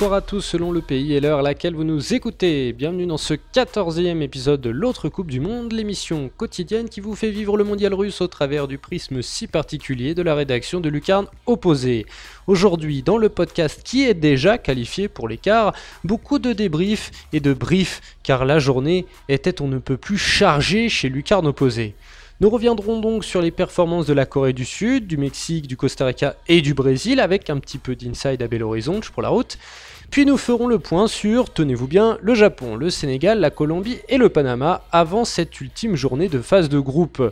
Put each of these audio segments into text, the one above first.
Bonsoir à tous selon le pays et l'heure à laquelle vous nous écoutez. Bienvenue dans ce 14e épisode de l'autre Coupe du Monde, l'émission quotidienne qui vous fait vivre le mondial russe au travers du prisme si particulier de la rédaction de Lucarne Opposé. Aujourd'hui, dans le podcast qui est déjà qualifié pour l'écart, beaucoup de débriefs et de briefs car la journée était on ne peut plus chargée chez Lucarne Opposé. Nous reviendrons donc sur les performances de la Corée du Sud, du Mexique, du Costa Rica et du Brésil avec un petit peu d'inside à Belo Horizonte pour la route. Puis nous ferons le point sur, tenez-vous bien, le Japon, le Sénégal, la Colombie et le Panama avant cette ultime journée de phase de groupe.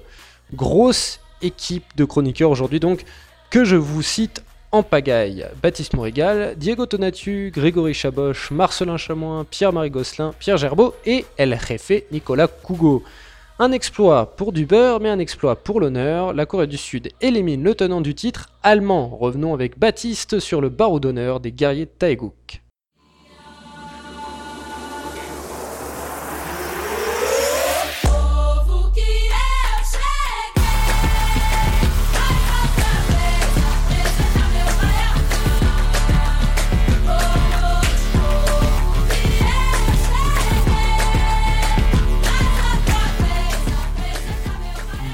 Grosse équipe de chroniqueurs aujourd'hui donc que je vous cite en pagaille. Baptiste Morigal, Diego Tonatu, Grégory Chaboch, Marcelin Chamoin, Pierre-Marie Gosselin, Pierre Gerbeau et El Jefe Nicolas Cougo. Un exploit pour du beurre, mais un exploit pour l'honneur. La Corée du Sud élimine le tenant du titre allemand. Revenons avec Baptiste sur le barreau d'honneur des guerriers de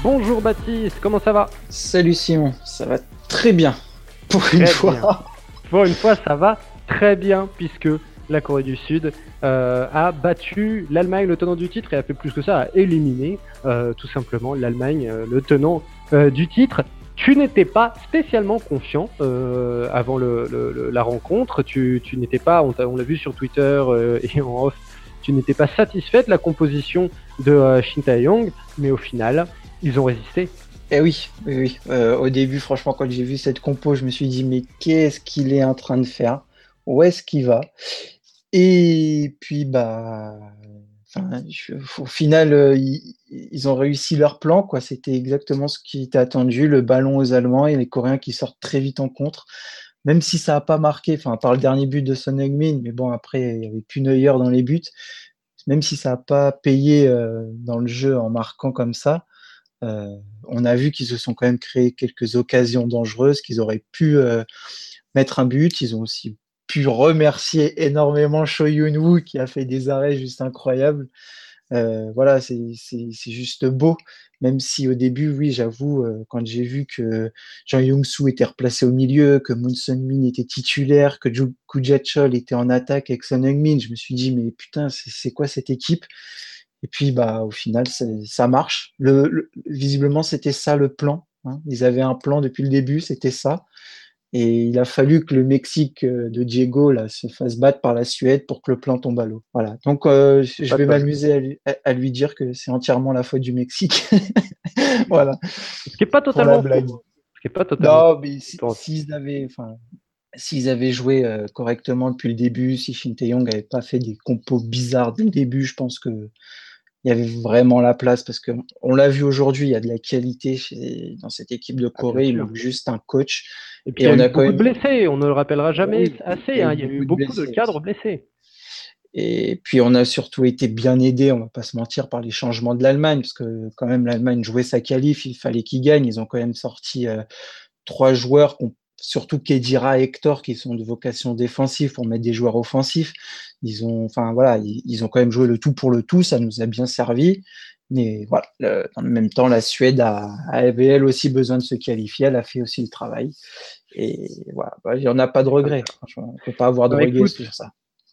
Bonjour Baptiste, comment ça va Salut Simon, ça va très bien. Pour une fois. Pour une fois, ça va très bien puisque la Corée du Sud euh, a battu l'Allemagne, le tenant du titre, et a fait plus que ça, a éliminé euh, tout simplement l'Allemagne, euh, le tenant du titre. Tu n'étais pas spécialement confiant avant la rencontre. Tu, n'étais pas, on, l'a vu sur Twitter et en off, tu n'étais pas satisfait de la composition de Shin Tae-yong, mais au final, ils ont résisté. Eh oui, oui, oui. Euh, au début, franchement, quand j'ai vu cette compo, je me suis dit, mais qu'est-ce qu'il est en train de faire? Où est-ce qu'il va? Et puis, bah, au final, euh, ils, ont réussi leur plan. quoi. C'était exactement ce qui était attendu. Le ballon aux Allemands et les Coréens qui sortent très vite en contre. Même si ça n'a pas marqué, enfin, par le dernier but de Son Heung-min, mais bon, après, il n'y avait plus Neuer dans les buts. Même si ça n'a pas payé euh, dans le jeu en marquant comme ça, on a vu qu'ils se sont quand même créé quelques occasions dangereuses, qu'ils auraient pu euh, mettre un but. Ils ont aussi pu remercier énormément Choi Yun-woo qui a fait des arrêts juste incroyables. Euh, voilà, c'est juste beau. Même si au début, oui, j'avoue, quand j'ai vu que Jean Young-soo était replacé au milieu, que Moon Sun-min était titulaire, que Koo Chol était en attaque avec Son Heung-min, je me suis dit, mais putain, c'est quoi cette équipe? Et puis, bah, au final, ça marche. Le, visiblement, c'était ça le plan. Hein. Ils avaient un plan depuis le début, c'était ça. Et il a fallu que le Mexique euh, de Diego là, se fasse battre par la Suède pour que le plan tombe à l'eau. Voilà. Donc, euh, je vais m'amuser à, lui dire que c'est entièrement la faute du Mexique. voilà. Ce qui n'est pas totalement blague. Ce qui pas totalement. Non, mais s'ils avaient, enfin, s'ils avaient joué euh, correctement depuis le début, si Shin Tae-yong n'avait pas fait des compos bizarres dès le début, je pense que il y avait vraiment la place parce qu'on l'a vu aujourd'hui, il y a de la qualité dans cette équipe de ah, Corée. il manque juste un coach. Et puis, il y a, eu beaucoup de blessés, on ne le rappellera jamais assez. Hein. Il y a, eu beaucoup de, cadres blessés. Et puis on a surtout été bien aidé, on va pas se mentir, par les changements de l'Allemagne, parce que quand même l'Allemagne jouait sa qualif, il fallait qu'ils gagnent. Ils ont quand même sorti euh, trois joueurs qui ont surtout Kedira et Hector qui sont de vocation défensive pour mettre des joueurs offensifs. Ils ont, enfin voilà, ils, ont quand même joué le tout pour le tout, ça nous a bien servi. Mais voilà, dans le même temps, la Suède a, avait elle aussi besoin de se qualifier, elle a fait aussi le travail. Et voilà, bah, il n'y en a pas de regret. Franchement, on ne peut pas avoir de bah, regret sur ça.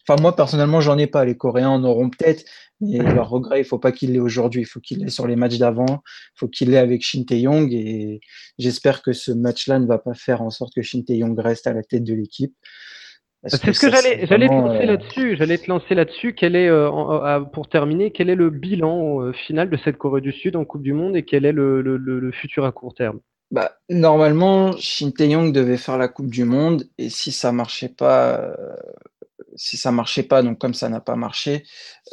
Enfin, moi, personnellement, j'en ai pas. Les Coréens en auront peut-être, mais leur regret, il faut pas qu'il l'ait aujourd'hui. Il faut qu'il l'ait sur les matchs d'avant. Il faut qu'il l'ait avec Shin Tae-yong. Et j'espère que ce match-là ne va pas faire en sorte que Shin Tae-yong reste à la tête de l'équipe. C'est ce que j'allais, j'allais te lancer euh, là-dessus. J'allais te lancer là-dessus. Quel est, euh, pour terminer, quel est le bilan euh, final de cette Corée du Sud en Coupe du Monde et quel est le, le futur à court terme? Bah, normalement, Shin Tae-yong devait faire la Coupe du Monde et si ça marchait pas, si ça marchait pas, donc comme ça n'a pas marché,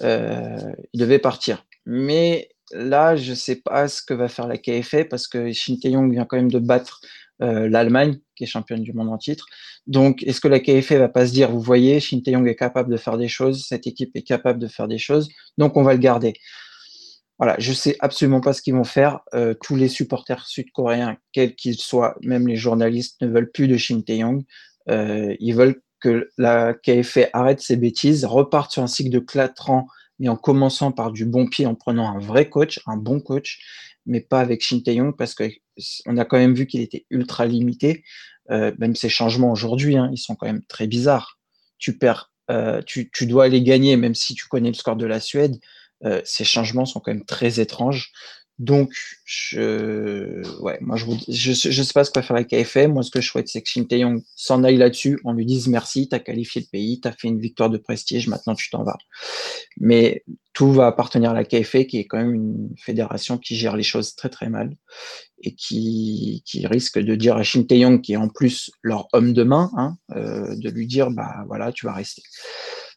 euh, il devait partir. Mais là, je ne sais pas ce que va faire la KFA parce que Shin Tae-yong vient quand même de battre euh, l'Allemagne, qui est championne du monde en titre. Donc, est-ce que la KFA va pas se dire, vous voyez, Shin Tae-yong est capable de faire des choses, cette équipe est capable de faire des choses, donc on va le garder. Voilà, je sais absolument pas ce qu'ils vont faire. Euh, tous les supporters sud-coréens, quels qu'ils soient, même les journalistes, ne veulent plus de Shin Tae-yong. ils veulent que la KFA arrête ses bêtises, reparte sur un cycle de 4 ans, mais en commençant par du bon pied, en prenant un vrai coach, un bon coach, mais pas avec Shin parce qu'on a quand même vu qu'il était ultra limité. Euh, même ces changements aujourd'hui, hein, ils sont quand même très bizarres. Tu perds, euh, tu, dois aller gagner, même si tu connais le score de la Suède. Euh, ces changements sont quand même très étranges. Donc, je, ouais, moi, je, je, je sais pas ce que va faire la KFM. Moi, ce que je souhaite, c'est que Shin Tae-yong s'en aille là-dessus. On lui dise merci, tu as qualifié le pays, tu as fait une victoire de prestige, maintenant tu t'en vas. Mais tout va appartenir à la KFA, qui est quand même une fédération qui gère les choses très très mal et qui, qui risque de dire à Shin Tae-yong, qui est en plus leur homme de main, hein, euh, de lui dire, bah voilà, tu vas rester.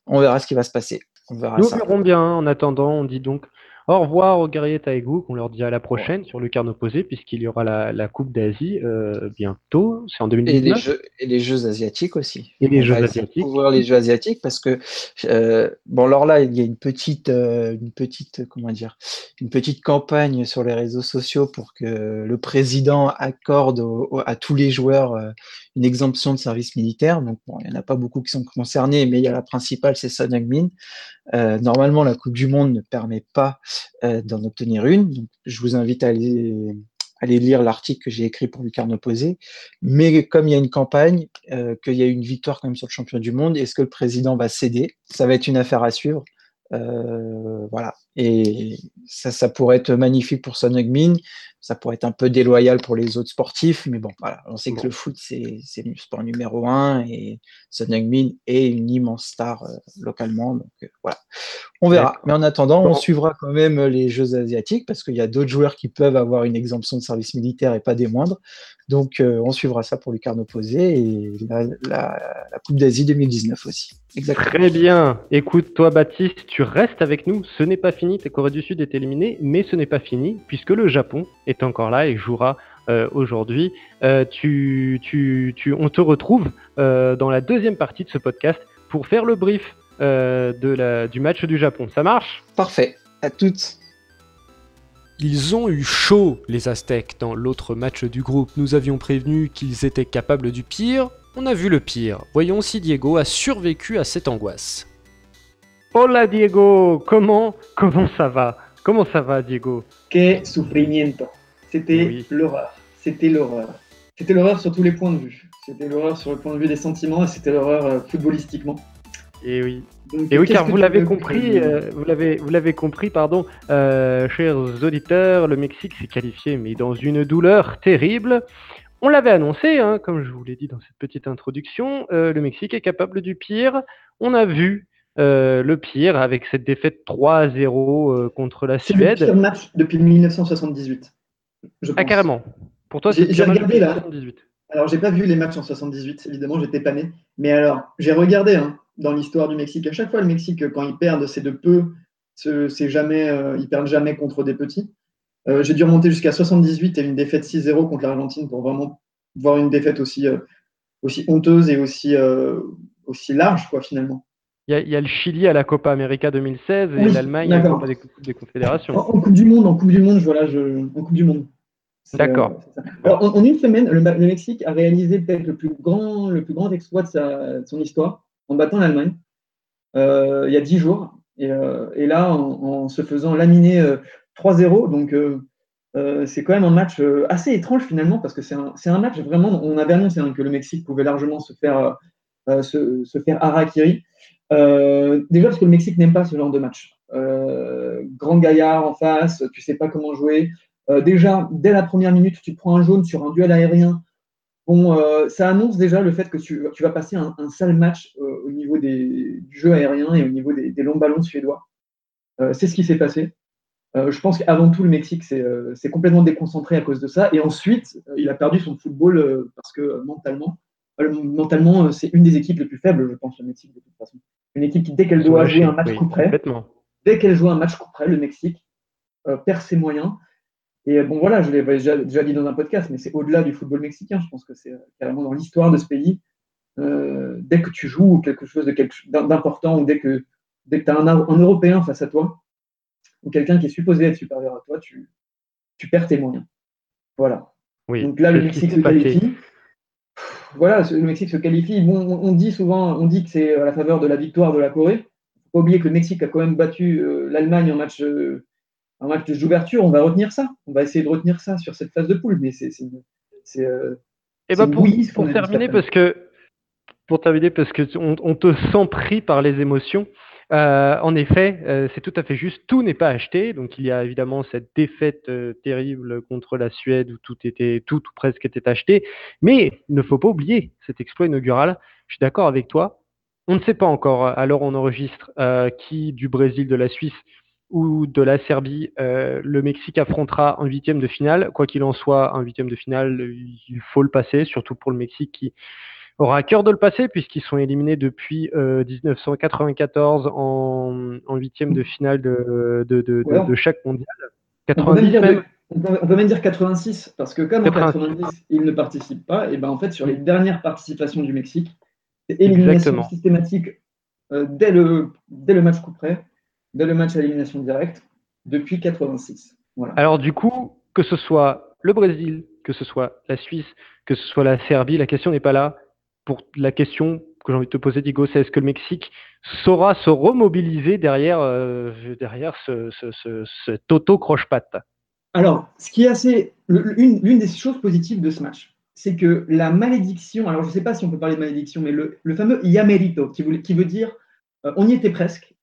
On verra ce qui va se passer. On verra Nous verrons bien. En attendant, on dit donc au revoir aux guerriers Taegu, qu'on leur dit à la prochaine sur le carnet opposé, puisqu'il y aura la, Coupe d'Asie euh, bientôt. C'est en 2019. Et les, jeux, et les Jeux asiatiques aussi. Et les Jeux asiatiques. Ouvrir les Jeux asiatiques parce que euh, bon, alors là, il y a une petite, euh, une petite, comment dire, une petite campagne sur les réseaux sociaux pour que le président accorde à tous les joueurs une exemption de service militaire. Donc, il n'y en a pas beaucoup qui sont concernés, mais il y a la principale, c'est Son Heung-min. normalement, la Coupe du Monde ne permet pas euh, d'en obtenir une. je vous invite à aller, lire l'article que j'ai écrit pour Lucarne Opposé. Mais comme il y a une campagne, euh, qu'il y a une victoire quand même sur le champion du monde, est-ce que le président va céder? Ça va être une affaire à suivre. Euh, voilà. Et ça, ça pourrait être magnifique pour Son Heung-min ça pourrait être un peu déloyal pour les autres sportifs, mais bon, voilà, on sait que le foot, c'est le sport numéro un et Son Heung-min est une immense star euh, localement, donc euh, voilà. On verra. Mais en attendant, on suivra quand même les Jeux asiatiques parce qu'il y a d'autres joueurs qui peuvent avoir une exemption de service militaire et pas des moindres. Donc, euh, on suivra ça pour Lucarne opposé et la, la Coupe d'Asie 2019 aussi. Exactement. Très bien. Écoute, toi, Baptiste, tu restes avec nous. Ce n'est pas fini. Ta Corée du Sud est éliminée, mais ce n'est pas fini puisque le Japon est encore là et jouera euh, aujourd'hui. Euh, tu, tu, tu, on te retrouve euh, dans la deuxième partie de ce podcast pour faire le brief de la, du match du Japon. Ça marche? Parfait. À toutes. Ils ont eu chaud, les Aztèques, dans l'autre match du groupe. Nous avions prévenu qu'ils étaient capables du pire. On a vu le pire. Voyons si Diego a survécu à cette angoisse. Hola Diego, comment comment ça va? Comment ça va Diego? Que sufrimiento. C'était l'horreur. C'était l'horreur. C'était l'horreur sur tous les points de vue. C'était l'horreur sur le point de vue des sentiments et c'était l'horreur euh, footballistiquement. Et oui. et oui, car vous l'avez compris, euh, vous l'avez, vous l'avez compris, pardon, euh, chers auditeurs, le Mexique s'est qualifié, mais dans une douleur terrible. On l'avait annoncé, hein, comme je vous l'ai dit dans cette petite introduction, euh, le Mexique est capable du pire. On a vu euh, le pire avec cette défaite 3-0 euh, contre la Suède. C'est le pire match depuis 1978. ah, carrément. Pour toi, c'est j'ai regardé là. 78. Alors, j'ai pas vu les matchs en 78, évidemment, j'étais pas né. Mais alors, j'ai regardé hein, dans l'histoire du Mexique. À chaque fois, le Mexique, quand ils perdent, c'est de peu. C'est jamais, ils perdent jamais contre des petits. Euh, j'ai dû remonter jusqu'à 78 et une défaite 6-0 contre l'Argentine pour vraiment voir une défaite aussi, euh, aussi honteuse et aussi, euh, aussi large, quoi, finalement. Il y, a, le Chili à la Copa América 2016 et l'Allemagne à la Copa des, Confédérations. En, Coupe du Monde, en Coupe du Monde, voilà, je, en Coupe du Monde. D'accord. en, une semaine, le, Mexique a réalisé peut-être le plus grand, le plus grand exploit de, son histoire en battant l'Allemagne il y a dix jours. Et, et là, en, se faisant laminer 3-0. Donc, euh, euh, c'est quand même un match euh, assez étrange finalement, parce que c'est un, un, match vraiment. On avait annoncé hein, que le Mexique pouvait largement se faire, se, se, faire harakiri. Déjà parce que le Mexique n'aime pas ce genre de match. grand gaillard en face, tu sais pas comment jouer. déjà, dès la première minute, tu prends un jaune sur un duel aérien. Bon, ça annonce déjà le fait que tu, vas passer un, sale match au niveau des, du jeu aérien et au niveau des, des longs ballons suédois. c'est ce qui s'est passé. Euh, je pense qu'avant tout, le Mexique s'est euh, complètement déconcentré à cause de ça. Et ensuite, euh, il a perdu son football parce que mentalement, mentalement, c'est une des équipes les plus faibles, je pense, le Mexique, de toute façon. Une équipe qui, dès qu'elle doit jouer un match coup près, dès qu'elle joue un match coup près, le Mexique perd ses moyens. Et bon, voilà, je l'ai déjà, dit dans un podcast, mais c'est au-delà du football mexicain. Je pense que c'est carrément dans l'histoire de ce pays. dès que tu joues quelque chose d'important ou dès que, dès que tu as un, un Européen face à toi, ou quelqu'un qui est supposé être supérieur à toi, tu, tu perds tes moyens. Voilà. Oui. Donc là, le Mexique se qualifie. Voilà, le Mexique se qualifie. Bon, on dit souvent, on dit que c'est à la faveur de la victoire de la Corée. Faut pas oublier que le Mexique a quand même battu euh, l'Allemagne en match, en match d'ouverture. On va retenir ça. On va essayer de retenir ça sur cette phase de poule. Mais c'est, c'est, et eh ben pour, pour terminer, parce que pour terminer, parce que on te sent pris par les émotions. Euh, en effet, euh, c'est tout à fait juste. Tout n'est pas acheté. Donc, il y a évidemment cette défaite euh, terrible contre la Suède où tout était, tout, ou presque était acheté. Mais il ne faut pas oublier cet exploit inaugural. Je suis d'accord avec toi. On ne sait pas encore, où on enregistre, qui du Brésil, de la Suisse ou de la Serbie, le Mexique affrontera en huitième de finale. Quoi qu'il en soit, un huitième de finale, il faut le passer, surtout pour le Mexique qui aura à cœur de le passer puisqu'ils sont éliminés depuis 1994 euh, en huitième de finale de, de, de, de, chaque mondial. 90 on, peut même dire 86 parce que comme en 90 ils ne participent pas, et ben en fait sur les dernières participations du Mexique, c'est élimination systématique euh, dès, le, dès le match coup près, dès le match à élimination directe depuis 86. Voilà. Alors du coup, que ce soit le Brésil, que ce soit la Suisse, que ce soit la Serbie, la question n'est pas là pour la question que j'ai envie de te poser, Diego, c'est est-ce que le Mexique saura se remobiliser derrière, euh, derrière ce, cet auto-croche-patte Alors, ce qui est assez. L'une des choses positives de ce match, c'est que la malédiction, alors je ne sais pas si on peut parler de malédiction, mais le, le fameux Yamerito, qui, qui veut dire euh, on y était presque,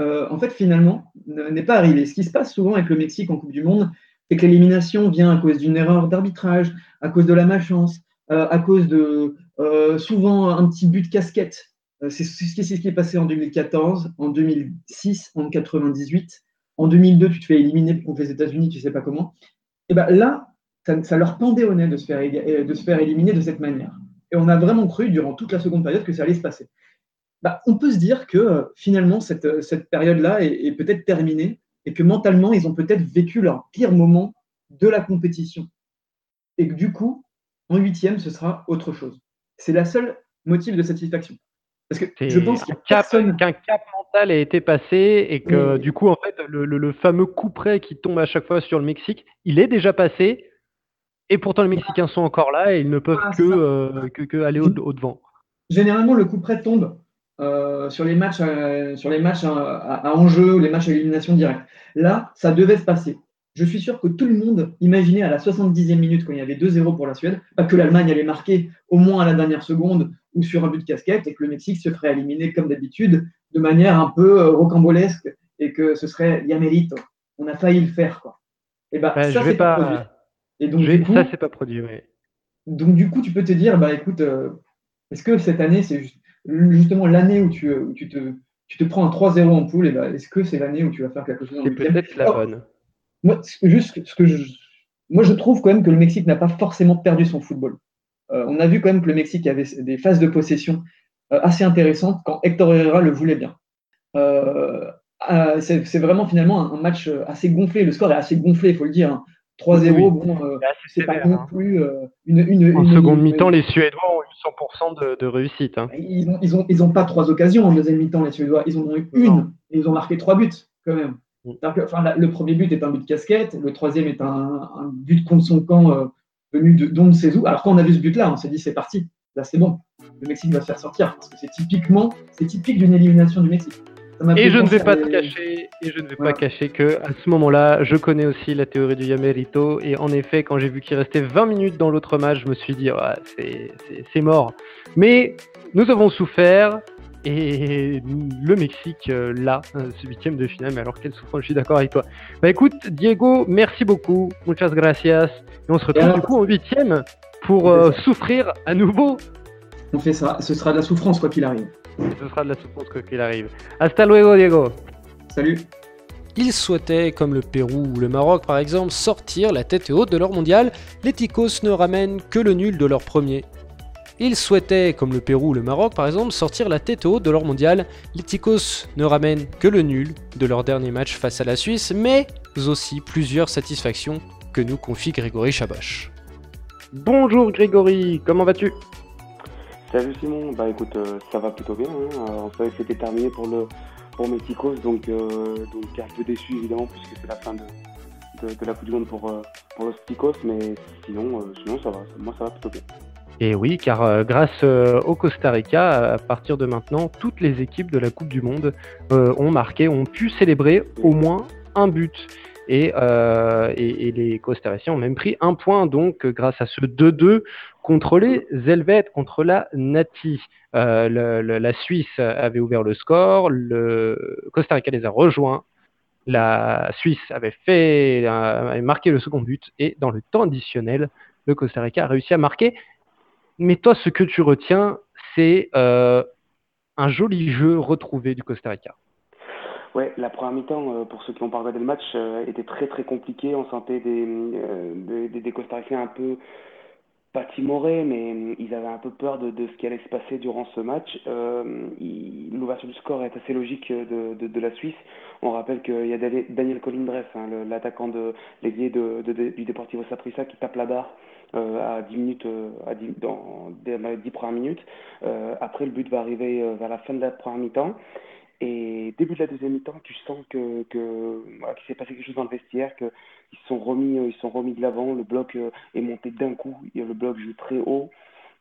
euh, en fait, finalement, n'est pas arrivé. Ce qui se passe souvent avec le Mexique en Coupe du Monde, c'est que l'élimination vient à cause d'une erreur d'arbitrage, à cause de la malchance, à cause de, euh, souvent un petit but de casquette. Euh, c'est ce qui est passé en 2014, en 2006, en 98. En 2002, tu te fais éliminer contre les États-Unis, tu ne sais pas comment. Et ben là, ça, leur pendait au nez de se, faire, euh, de éliminer de cette manière. Et on a vraiment cru durant toute la seconde période que ça allait se passer. Bah, on peut se dire que finalement, cette, cette période-là est, est peut-être terminée et que mentalement, ils ont peut-être vécu leur pire moment de la compétition. Et que du coup, en huitième, ce sera autre chose. C'est la seule motif de satisfaction. Parce que je pense qu'un cap, cap, mental a été passé et que du coup, en fait, le, fameux coup près qui tombe à chaque fois sur le Mexique, il est déjà passé. Et pourtant, les Mexicains sont encore là et ils ne peuvent que, euh, que, aller au, devant. Généralement, le coup près tombe euh, sur les matchs, euh, sur les matchs à, enjeu ou les matchs à élimination directe. Là, ça devait se passer je suis sûr que tout le monde imaginait à la 70e minute, quand il y avait 2-0 pour la Suède, que l'Allemagne allait marquer au moins à la dernière seconde ou sur un but de casquette et que le Mexique se ferait éliminer comme d'habitude de manière un peu euh, rocambolesque et que ce serait Yamerito. On a failli le faire. Quoi. Et bah, ça, c'est pas, produit. Et donc, ça, c'est pas produit. Donc, du coup, tu peux te dire, bah, écoute, euh, est-ce que cette année, c'est justement l'année où tu, tu, te, tu te prends un 3-0 en poule, et bah, est-ce que c'est l'année où tu vas faire quelque chose C'est peut-être la bonne. Moi, juste ce que je, moi, je trouve quand même que le Mexique n'a pas forcément perdu son football. Euh, on a vu quand même que le Mexique avait des phases de possession euh, assez intéressantes quand Hector Herrera le voulait bien. Euh, c'est vraiment finalement un, match assez gonflé. Le score est assez gonflé, il faut le dire. 3-0, hein. bon, c'est pas non hein. plus une, une, En seconde mi-temps, les Suédois ont eu 100% de, réussite. Hein. Ils n'ont ils ont, ils ont pas trois occasions en deuxième mi-temps, les Suédois. Ils en ont eu une. Et ils ont marqué trois buts, quand même. Enfin, le premier but est un but de casquette, le troisième est un, but contre son camp euh, venu de Don Cezou. Alors quand on a vu ce but-là, on s'est dit c'est parti, là c'est bon, le Mexique va se faire sortir parce que c'est typiquement, c'est typique d'une élimination du Mexique. Et je ne vais pas te cacher, et je ne vais pas cacher que à ce moment-là, je connais aussi la théorie du Yamerito. Et en effet, quand j'ai vu qu'il restait 20 minutes dans l'autre match, je me suis dit, c'est mort. Mais nous avons souffert, et le Mexique euh, là, euh, ce huitième de finale. Mais alors quelle souffrance, je suis d'accord avec toi. Bah écoute, Diego, merci beaucoup, muchas gracias. Et on se retrouve du coup en huitième pour euh, souffrir à nouveau. On fait ça, ce sera de la souffrance quoi qu'il arrive. ce sera de la souffrance quoi qu'il arrive. Hasta luego, Diego. Salut. Ils souhaitaient, comme le Pérou ou le Maroc par exemple, sortir la tête haute de leur mondial. Les Ticos ne ramènent que le nul de leur premier. Ils souhaitaient, comme le Pérou ou le Maroc par exemple, sortir la tête haute de leur mondial. Les Ticos ne ramènent que le nul de leur dernier match face à la Suisse, mais aussi plusieurs satisfactions que nous confie Grégory Chaboch. Bonjour Grégory, comment vas-tu? Salut Simon, bah écoute, euh, ça va plutôt bien. Hein. On savait que c'était terminé pour, le, pour mes Ticos, donc, euh, donc un peu déçu évidemment, puisque c'est la fin de, de, la Coupe du Monde pour, euh, pour les Ticos, mais sinon, sinon ça va, moi ça va plutôt bien. Et oui, car euh, grâce euh, au Costa Rica, à partir de maintenant, toutes les équipes de la Coupe du Monde euh, ont marqué, ont pu célébrer au moins un but. Et, et, les Costariciens ont même pris un point, donc grâce à ce 2-2 contre les Helvètes, contre la Nati. la Suisse avait ouvert le score, le Costa Rica les a rejoints. La Suisse avait fait, avait marqué le second but et dans le temps additionnel, le Costa Rica a réussi à marquer mais toi, ce que tu retiens, c'est euh, un joli jeu retrouvé du Costa Rica. Ouais, la première mi-temps, euh, pour ceux qui n'ont pas regardé le match, euh, était très très compliquée. On sentait des, des, des Costaricains un peu pas timorés, mais ils avaient un peu peur de, de, ce qui allait se passer durant ce match. L'ouverture du score est assez logique de, de, la Suisse. On rappelle qu'il y a Daniel Colindres, hein, l'attaquant de l'ailier du Deportivo Saprissa, qui tape la barre euh, à 10 minutes, euh, à 10, dans, les 10 premières minutes. Euh, après, le but va arriver vers la fin de la première mi-temps. Et début de la deuxième mi-temps, tu sens que, qu'il s'est passé quelque chose dans le vestiaire, qu'ils sont remis, ils sont remis de l'avant. Le bloc est monté d'un coup. Le bloc joue très haut.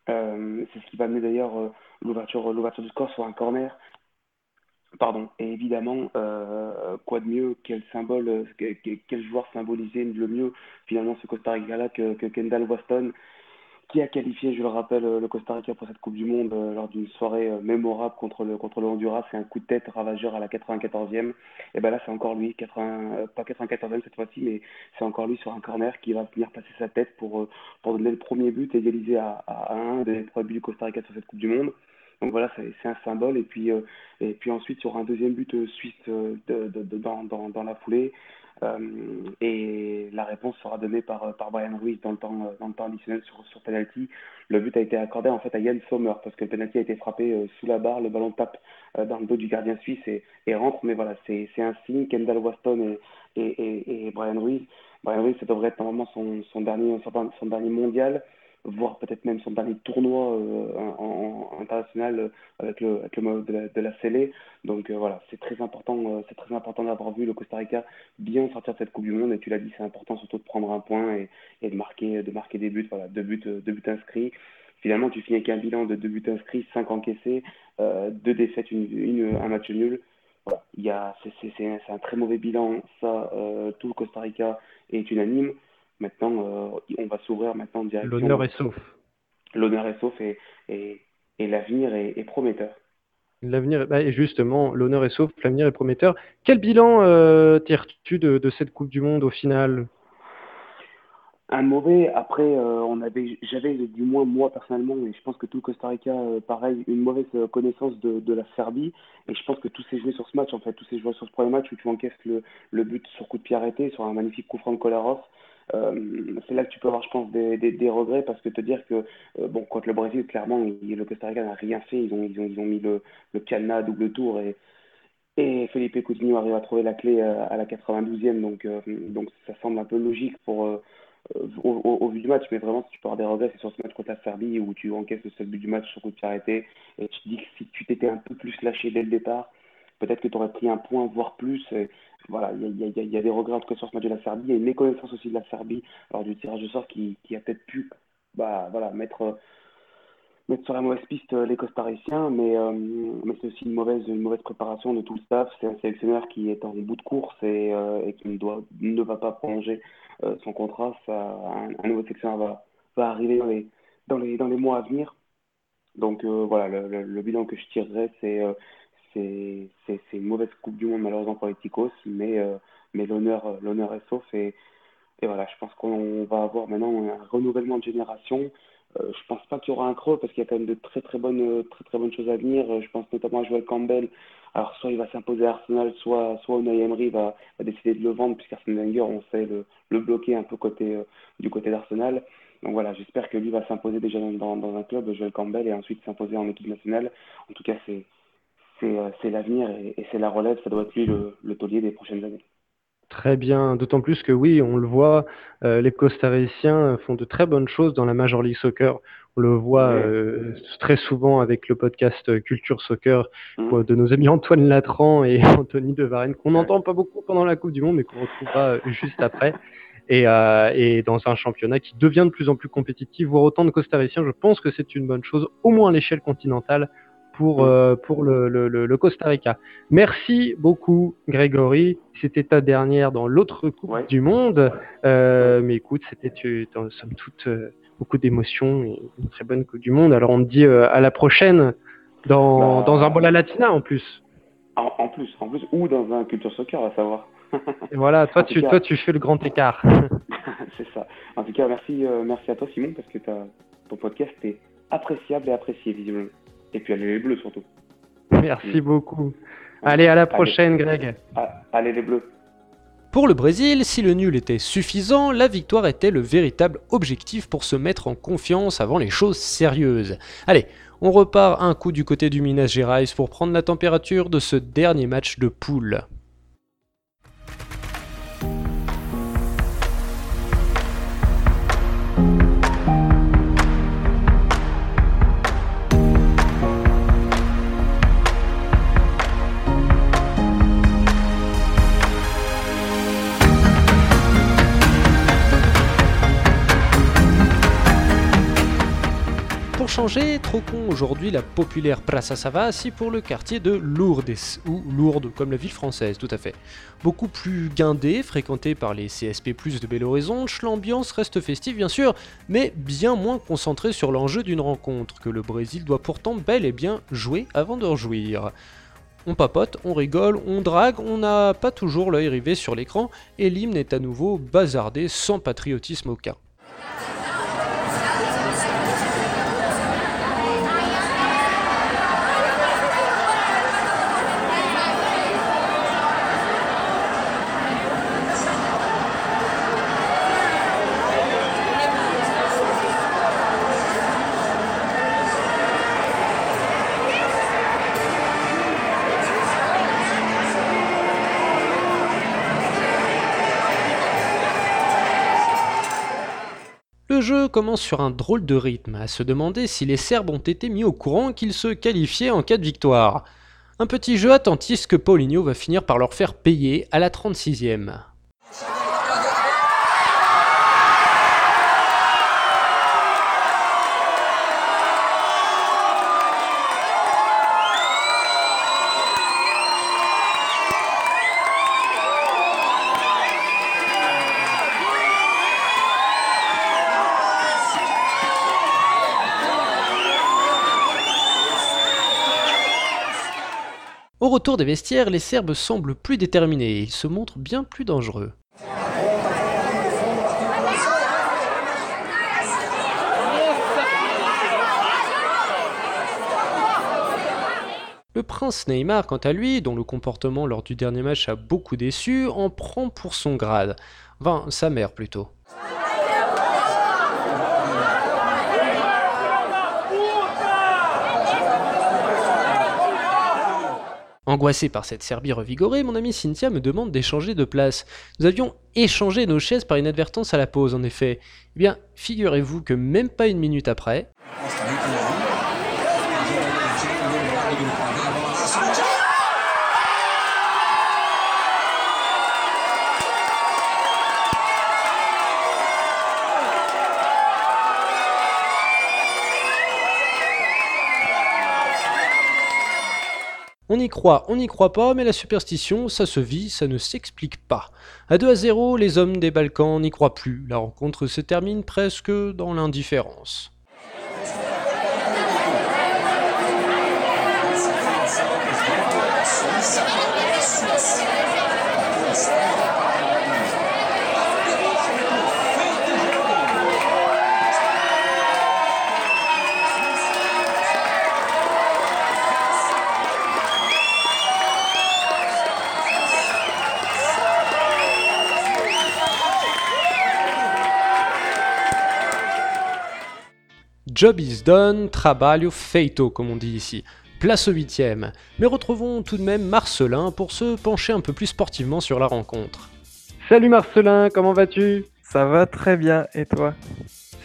c'est ce qui va amener d'ailleurs l'ouverture, l'ouverture du score sur un corner Pardon. Et évidemment, euh, quoi de mieux, quel symbole, euh, quel, joueur symbolisait le mieux finalement ce Costa Rica-là que, Kendall Waston, qui a qualifié, je le rappelle, euh, le Costa Rica pour cette Coupe du Monde lors d'une soirée mémorable contre le, contre le Honduras. C'est un coup de tête ravageur à la 94e. Et ben là, c'est encore lui, 80, pas 94e cette fois-ci, mais c'est encore lui sur un corner qui va venir passer sa tête pour, pour donner le premier but égalisé à, à, un des premiers buts du Costa Rica sur cette Coupe du Monde. Donc voilà, c'est un symbole. Et puis, euh, et puis ensuite, il y aura un deuxième but euh, suisse euh, dans, dans, dans, la foulée. et la réponse sera donnée par, par Brian Ruiz dans le temps, dans le temps additionnel sur, sur penalty. Le but a été accordé en fait à Yann Sommer parce que le penalty a été frappé sous la barre, le ballon tape dans le dos du gardien suisse et, et rentre. Mais voilà, c'est un signe. Kendall Waston et, et, et, Brian Ruiz. Brian Ruiz, ça devrait être normalement son, son, dernier, son dernier mondial voire peut-être même son dernier tournoi euh, international euh, avec le, avec le de la, de la Donc euh, voilà, c'est très important, c'est important d'avoir vu le Costa Rica bien sortir de cette Coupe du Monde. Et tu l'as dit, c'est important surtout de prendre un point et, de marquer, de marquer des buts. Voilà, deux buts, deux buts inscrits. Finalement, tu finis avec un bilan de deux buts inscrits, cinq encaissés, deux défaites, une, un match nul. Voilà, c'est, un très mauvais bilan. Ça, tout le Costa Rica est unanime. Maintenant, euh, on va s'ouvrir maintenant directement. L'honneur est sauf. L'honneur est sauf et, et, et l'avenir est, prometteur. L'avenir, bah, justement, l'honneur est sauf, l'avenir est prometteur. Quel bilan euh, tires-tu de, de, cette Coupe du Monde au final? Un mauvais. Après, euh, on avait, j'avais du moins moi personnellement, et je pense que tout le Costa Rica, pareil, une mauvaise connaissance de, de, la Serbie. Et je pense que tout s'est joué sur ce match, en fait, tout s'est joué sur ce premier match où tu encaisses le, le but sur coup de pied arrêté, sur un magnifique coup franc de Kolarov. Euh, c'est là que tu peux avoir, je pense, des, regrets parce que te dire que, euh, bon, contre le Brésil, clairement, le Costa Rica n'a rien fait. Ils ont, ils ont, ils ont mis le, le cadenas à double tour et, et Felipe Coutinho arrive à trouver la clé euh, à, la 92e. Donc, donc ça semble un peu logique pour, au, vu du match. Mais vraiment, si tu peux avoir des regrets, c'est sur ce match contre la Serbie où tu encaisses le seul but du match sur coup de pied. Et tu te dis que si tu t'étais un peu plus lâché dès le départ, peut-être que tu aurais pris un point, voire plus. Voilà, il y a, des regrets cas sur ce match de la Serbie. A une méconnaissance aussi de la Serbie lors du tirage de sort qui, qui a peut-être pu bah, voilà, mettre, mettre sur la mauvaise piste euh, les Costariciens, mais, euh, mais c'est aussi une mauvaise, une mauvaise préparation de tout le staff. C'est un sélectionneur qui est en bout de course et, euh, et qui ne, doit, ne va pas prolonger son contrat. Un, nouveau sélectionneur va, va arriver dans les, dans, les, dans les mois à venir. Donc voilà, le, le, bilan que je tirerais, c'est c'est une mauvaise Coupe du Monde malheureusement pour les Ticos, mais, euh, mais l'honneur euh, l'honneur est sauf. Et, et voilà, je pense qu'on va avoir maintenant un renouvellement de génération. Euh, je pense pas qu'il y aura un creux parce qu'il y a quand même de très très bonnes, très, très bonnes choses à venir. Je pense notamment à Joel Campbell. Alors soit il va s'imposer à Arsenal, soit, soit Unai Emery va, décider de le vendre puisqu'Arsène Wenger, on sait le, le bloquer un peu côté, du côté d'Arsenal. Donc voilà, j'espère que lui va s'imposer déjà dans, dans, un club, Joel Campbell, et ensuite s'imposer en équipe nationale. En tout cas, c'est euh, c'est l'avenir et, c'est la relève, ça doit être lui le, le taulier des prochaines années. Très bien, d'autant plus que oui, on le voit, euh, les costariciens font de très bonnes choses dans la Major League Soccer. On le voit euh, très souvent avec le podcast Culture Soccer mmh. de nos amis Antoine Latran et Anthony De Varenne, qu'on n'entend pas beaucoup pendant la Coupe du Monde, mais qu'on retrouvera juste après. et, euh, et, dans un championnat qui devient de plus en plus compétitif, voir autant de Costariciens, je pense que c'est une bonne chose, au moins à l'échelle continentale, pour, euh, pour le, le, le, Costa Rica. Merci beaucoup, Grégory. C'était ta dernière dans l'autre Coupe du Monde. Euh, mais écoute, c'était somme toute euh, beaucoup d'émotions et une très bonne Coupe du Monde. Alors on te dit à la prochaine dans, bah, dans un Bola Latina en plus. En, en, plus, en plus, ou dans un Culture Soccer, va savoir. voilà, toi tu, toi tu fais le grand écart. c'est ça. En tout cas, merci, merci à toi Simon parce que ton podcast est appréciable et apprécié visiblement. Et puis allez les bleus surtout. Merci beaucoup. Allez, à la prochaine Greg. Ah, allez les bleus. Pour le Brésil, si le nul était suffisant, la victoire était le véritable objectif pour se mettre en confiance avant les choses sérieuses. Allez, on repart un coup du côté du Minas Gerais pour prendre la température de ce dernier match de poule. Changer, troquons aujourd'hui la populaire Praça Savassi pour le quartier de Lourdes, ou Lourdes comme la ville française, tout à fait. Beaucoup plus guindé, fréquenté par les CSP+, de Belo Horizonte, l'ambiance reste festive bien sûr, mais bien moins concentrée sur l'enjeu d'une rencontre, que le Brésil doit pourtant bel et bien jouer avant de rejouir. On papote, on rigole, on drague, on n'a pas toujours l'œil rivé sur l'écran, et l'hymne est à nouveau bazardé sans patriotisme aucun. Le jeu commence sur un drôle de rythme, à se demander si les Serbes ont été mis au courant qu'ils se qualifiaient en cas de victoire. Un petit jeu attentiste que Paulinho va finir par leur faire payer à la 36e. Retour des vestiaires, les Serbes semblent plus déterminés et ils se montrent bien plus dangereux. Le prince Neymar, quant à lui, dont le comportement lors du dernier match a beaucoup déçu, en prend pour son grade. Enfin, sa mère plutôt. Angoissé par cette Serbie revigorée, mon ami Cynthia me demande d'échanger de place. Nous avions échangé nos chaises par inadvertance à la pause, en effet. Eh bien, figurez-vous que même pas une minute après... On y croit, on n'y croit pas, mais la superstition, ça se vit, ça ne s'explique pas. À 2 à 0, les hommes des Balkans n'y croient plus. La rencontre se termine presque dans l'indifférence. Job is done, trabalho feito, comme on dit ici. Place au huitième. Mais retrouvons tout de même Marcelin pour se pencher un peu plus sportivement sur la rencontre. Salut Marcelin, comment vas-tu? Ça va très bien, et toi?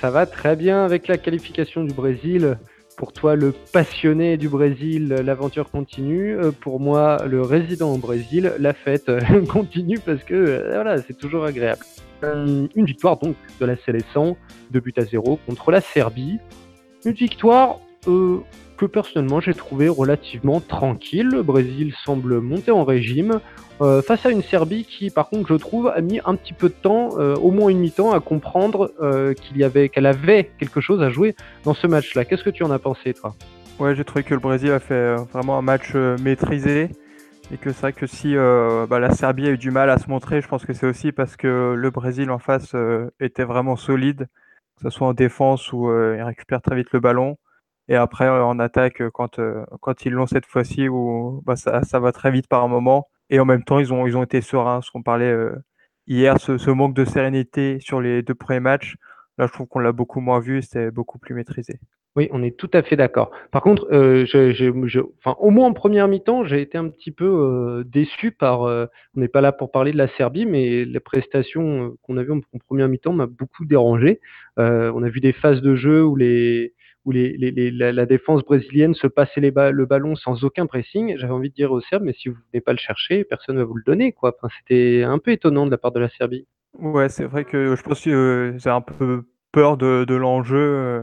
Ça va très bien avec la qualification du Brésil. Pour toi, le passionné du Brésil, l'aventure continue. Euh, pour moi, le résident au Brésil, la fête continue parce que euh, voilà, c'est toujours agréable. une victoire donc de la Célestin, 2 buts à 0 contre la Serbie. Une victoire que personnellement j'ai trouvé relativement tranquille. Le Brésil semble monter en régime. Euh, face à une Serbie qui, par contre, je trouve, a mis un petit peu de temps, euh, au moins une mi-temps, à comprendre euh, qu'il y avait, qu'elle avait quelque chose à jouer dans ce match-là. Qu'est-ce que tu en as pensé, toi? Ouais, j'ai trouvé que le Brésil a fait vraiment un match maîtrisé et que c'est vrai que si bah, la Serbie a eu du mal à se montrer, je pense que c'est aussi parce que le Brésil en face était vraiment solide, que ce soit en défense ou il récupère très vite le ballon. Et après, en attaque, quand, quand ils l'ont cette fois-ci, où bah, ça, va très vite par un moment. Et en même temps, ils ont, ils ont été sereins. Ce qu'on parlait euh, hier, ce, manque de sérénité sur les deux premiers matchs, là, je trouve qu'on l'a beaucoup moins vu. C'était beaucoup plus maîtrisé. Oui, on est tout à fait d'accord. Par contre, euh, enfin, au moins en première mi-temps, j'ai été un petit peu euh, déçu par. on n'est pas là pour parler de la Serbie, mais la prestation qu'on a vue en, en, première mi-temps m'a beaucoup dérangé. on a vu des phases de jeu où les, où les, la, défense brésilienne se passait le ballon sans aucun pressing. J'avais envie de dire aux Serbes, mais si vous ne venez pas le chercher, personne ne va vous le donner. Quoi. Enfin, C'était un peu étonnant de la part de la Serbie. Ouais, c'est vrai que je pense que euh, j'ai un peu peur de, l'enjeu euh,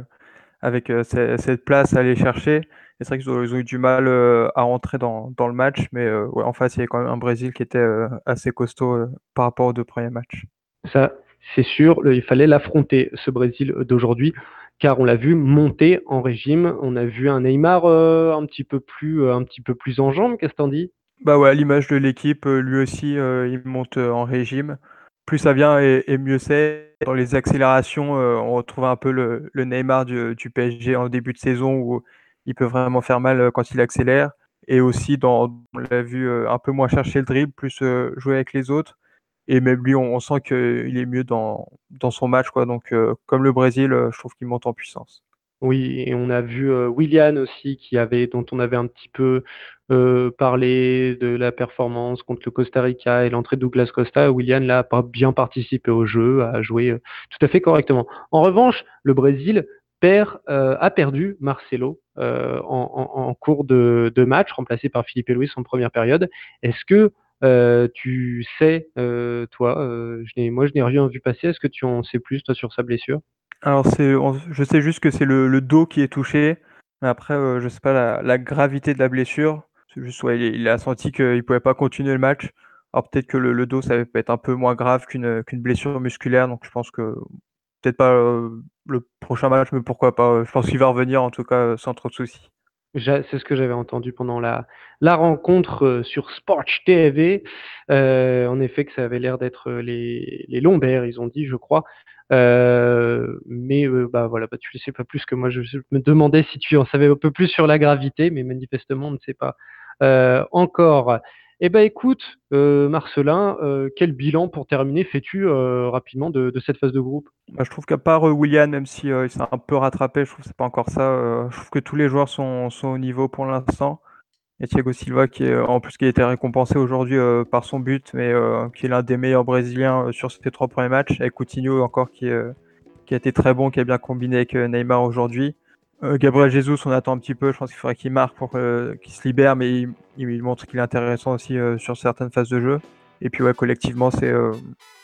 avec euh, cette place à aller chercher. C'est vrai qu'ils ont, eu du mal à rentrer dans, le match, mais en face, il y avait quand même un Brésil qui était assez costaud par rapport aux deux premiers matchs. Ça, c'est sûr, il fallait l'affronter, ce Brésil d'aujourd'hui car on l'a vu monter en régime. On a vu un Neymar euh, un petit peu plus euh, un petit peu plus en jambes. Qu'est-ce que t'en dis? Bah ouais, l'image de l'équipe, euh, lui aussi, il monte en régime. Plus ça vient et, mieux c'est. Dans les accélérations, on retrouve un peu le, Neymar du, PSG en début de saison où il peut vraiment faire mal quand il accélère. Et aussi, dans, on l'a vu un peu moins chercher le dribble, plus jouer avec les autres et même lui, on, sent qu'il est mieux dans, dans son match. Quoi. Donc, euh, comme le Brésil, euh, je trouve qu'il monte en puissance. Oui, et on a vu euh, Willian aussi, qui avait, dont on avait un petit peu parlé de la performance contre le Costa Rica et l'entrée de Douglas Costa. Willian là, a bien participé au jeu, a joué tout à fait correctement. En revanche, le Brésil perd, a perdu Marcelo en, cours de, de, match, remplacé par Philippe Luis en première période. Est-ce que euh, tu sais, euh, toi, euh, je moi je n'ai rien vu passer. Est-ce que tu en sais plus toi sur sa blessure? Alors c'est, je sais juste que c'est le, dos qui est touché. Mais après, je sais pas la, gravité de la blessure. C'est juste, il, a senti qu'il pouvait pas continuer le match. Alors peut-être que le, dos, ça peut être un peu moins grave qu'une qu'une blessure musculaire. Donc je pense que peut-être pas le prochain match, mais pourquoi pas. Je pense qu'il va revenir en tout cas sans trop de soucis. C'est ce que j'avais entendu pendant la, la rencontre euh, sur Sport TV. Euh, en effet, que ça avait l'air d'être euh, les, les lombaires, ils ont dit, je crois. mais bah voilà, bah, tu ne sais pas plus que moi. Je, me demandais si tu en savais un peu plus sur la gravité, mais manifestement, on ne sait pas encore. Eh ben écoute, Marcelin, quel bilan pour terminer? Fais-tu rapidement de, cette phase de groupe? Bah, Je trouve qu'à part William, même si s'est un peu rattrapé, je trouve que c'est pas encore ça. je trouve que tous les joueurs sont, au niveau pour l'instant. A Thiago Silva qui en plus qui a été récompensé aujourd'hui par son but, mais qui est l'un des meilleurs Brésiliens sur ces trois premiers matchs. Avec Coutinho encore qui, qui a été très bon, qui a bien combiné avec Neymar aujourd'hui. Euh, Gabriel Jesus, on attend un petit peu. Je pense qu'il faudrait qu'il marque pour qu'il se libère, mais il, montre qu'il est intéressant aussi euh, sur certaines phases de jeu. Et puis ouais, collectivement, euh,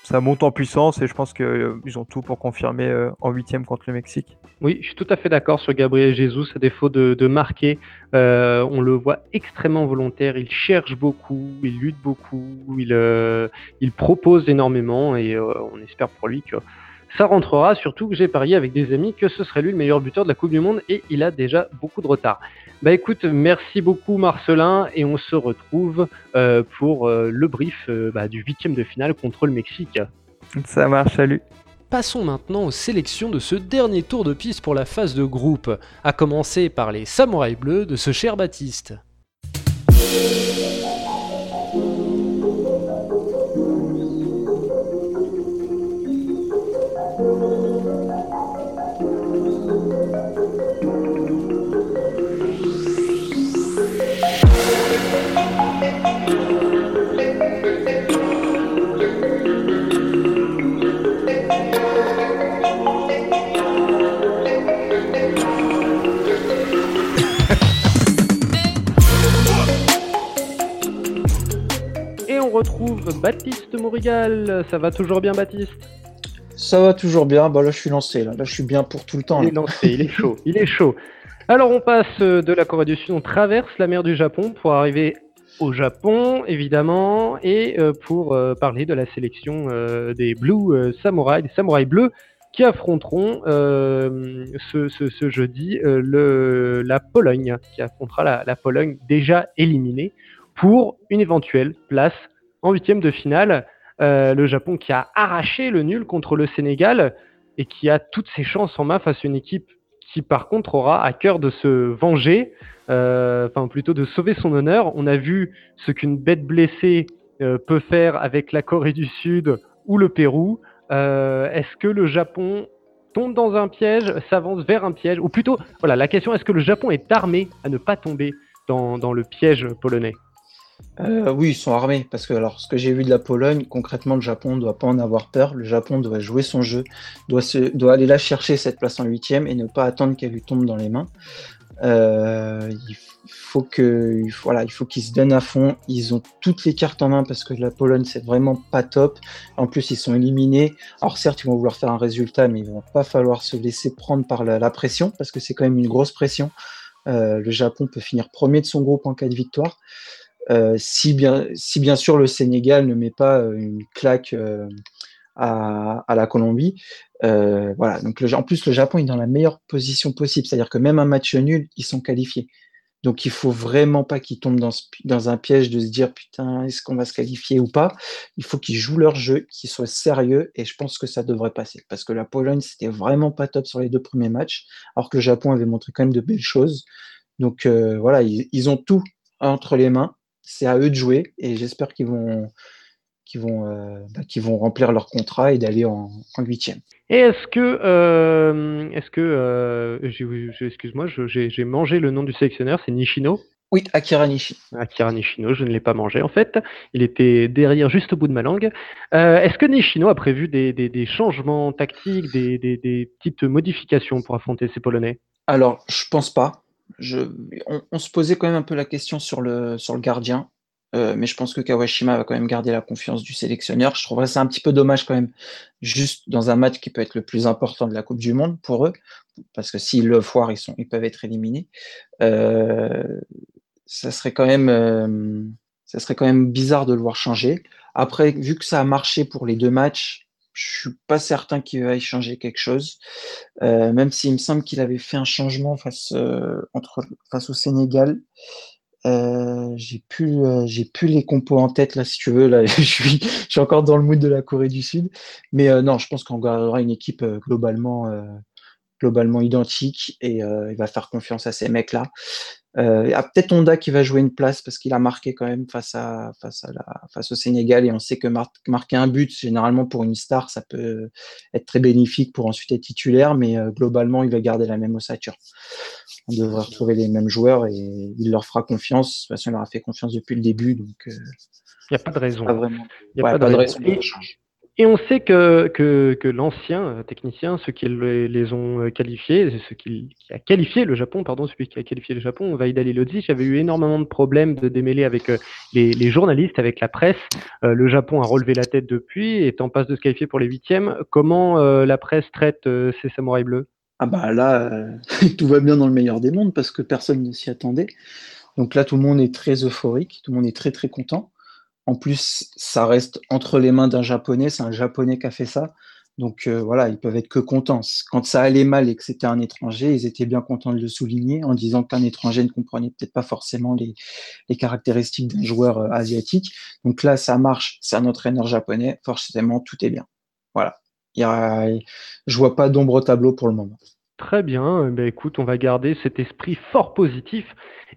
ça monte en puissance et je pense qu'ils ont tout pour confirmer en huitième contre le Mexique. Oui, je suis tout à fait d'accord sur Gabriel Jesus. À défaut de, de marquer, on le voit extrêmement volontaire. Il cherche beaucoup, il lutte beaucoup, il, il propose énormément et on espère pour lui que ça rentrera, surtout que j'ai parié avec des amis que ce serait lui le meilleur buteur de la Coupe du Monde et il a déjà beaucoup de retard. Bah écoute, merci beaucoup Marcelin et on se retrouve euh, pour euh, le brief euh, bah, du huitième de finale contre le Mexique. Ça marche, salut. Passons maintenant aux sélections de ce dernier tour de piste pour la phase de groupe, à commencer par les Samouraïs Bleus de ce cher Baptiste. Baptiste Maurigal. Ça va toujours bien, Baptiste? Ça va toujours bien. Bah là, je suis lancé. Là, là je suis bien pour tout le temps. Il est lancé, il est chaud. Il est chaud. Alors, on passe de la Corée du Sud, on traverse la mer du Japon pour arriver au Japon, évidemment, et euh, pour euh, parler de la sélection euh, des Blue Samurai, des Samouraïs bleus, qui affronteront ce, jeudi le, la Pologne, qui affrontera la, la, Pologne déjà éliminée pour une éventuelle place en huitième de finale. le Japon qui a arraché le nul contre le Sénégal et qui a toutes ses chances en main face à une équipe qui par contre aura à cœur de se venger, euh, enfin plutôt de sauver son honneur. On a vu ce qu'une bête blessée euh, peut faire avec la Corée du Sud ou le Pérou. Euh, est-ce que le Japon tombe dans un piège, s'avance vers un piège, ou plutôt, voilà, la question est-ce que le Japon est armé à ne pas tomber dans le piège polonais? Euh, oui, ils sont armés. Parce que, alors, ce que j'ai vu de la Pologne, concrètement, le Japon ne doit pas en avoir peur. Le Japon doit jouer son jeu, doit, aller là chercher cette place en huitième et ne pas attendre qu'elle lui tombe dans les mains. Euh, il faut que, voilà, il faut qu'ils se donnent à fond. Ils ont toutes les cartes en main parce que la Pologne, c'est vraiment pas top. En plus, ils sont éliminés. Alors, certes, ils vont vouloir faire un résultat, mais il va pas falloir se laisser prendre par la, pression parce que c'est quand même une grosse pression. Euh, le Japon peut finir premier de son groupe en cas de victoire. Euh, si, bien, si bien sûr le Sénégal ne met pas euh, une claque euh, à, la Colombie. voilà. Donc en plus, le Japon est dans la meilleure position possible, c'est-à-dire que même un match nul, ils sont qualifiés. Donc il faut vraiment pas qu'ils tombent dans, dans, un piège de se dire putain, est-ce qu'on va se qualifier ou pas? Il faut qu'ils jouent leur jeu, qu'ils soient sérieux, et je pense que ça devrait passer. Parce que la Pologne, c'était vraiment pas top sur les deux premiers matchs, alors que le Japon avait montré quand même de belles choses. Donc voilà, ils, ont tout entre les mains c'est à eux de jouer et j'espère qu'ils vont, vont, euh, bah, vont remplir leur contrat et d'aller en, huitième. Et est-ce que, euh, est-ce que, euh, excuse-moi, j'ai mangé le nom du sélectionneur, c'est Nishino? Oui, Akira Nishino. Akira Nishino, je ne l'ai pas mangé en fait. Il était derrière, juste au bout de ma langue. est-ce que Nishino a prévu des, changements tactiques, des, des, petites modifications pour affronter ces Polonais? Alors, je pense pas on, se posait quand même un peu la question sur le, gardien, euh, mais je pense que Kawashima va quand même garder la confiance du sélectionneur. Je trouverais ça un petit peu dommage quand même, juste dans un match qui peut être le plus important de la Coupe du Monde pour eux, parce que s'ils le foirent, ils, sont, ils peuvent être éliminés. Euh, ça serait quand euh, ça serait quand même bizarre de le voir changer. Après, vu que ça a marché pour les deux matchs, je suis pas certain qu'il va y changer quelque chose, euh, même s'il me semble qu'il avait fait un changement face, euh, entre, face au Sénégal. Euh, j'ai plus, j'ai plus les compos en tête là, si tu veux. Là, je suis, encore dans le mood de la Corée du Sud, mais non, je pense qu'on gardera une équipe globalement, globalement identique et il va faire confiance à ces mecs-là. Euh, il y a peut-être Honda qui va jouer une place parce qu'il a marqué quand même face, à, face, à la, face au Sénégal et on sait que marquer un but, généralement pour une star, ça peut être très bénéfique pour ensuite être titulaire, mais euh, globalement, il va garder la même ossature. On devrait retrouver les mêmes joueurs et il leur fera confiance. De toute façon, il leur a fait confiance depuis le début, donc euh, il n'y a pas de raison. Il n'y a, pas de raison. Et on sait que, que, que l'ancien euh, technicien, ceux qui les, ont euh, qualifiés, ceux qui, qui, a qualifié le Japon, pardon, celui qui a qualifié le Japon, Vaida Lodzic, avait eu énormément de problèmes de démêler avec euh, les, les journalistes, avec la presse. le Japon a relevé la tête depuis est en passe de se qualifier pour les huitièmes. Comment la presse traite ces samouraïs bleus? Ah bah là, tout va bien dans le meilleur des mondes parce que personne ne s'y attendait. Donc là, tout le monde est très euphorique, tout le monde est très très content. En plus, ça reste entre les mains d'un japonais, c'est un japonais qui a fait ça. Donc euh, voilà, ils peuvent être que contents. Quand ça allait mal et que c'était un étranger, ils étaient bien contents de le souligner en disant qu'un étranger ne comprenait peut-être pas forcément les, caractéristiques d'un joueur euh, asiatique. Donc là, ça marche, c'est un entraîneur japonais, forcément, tout est bien. Voilà. Je vois pas d'ombre au tableau pour le moment. Très bien, ben écoute, on va garder cet esprit fort positif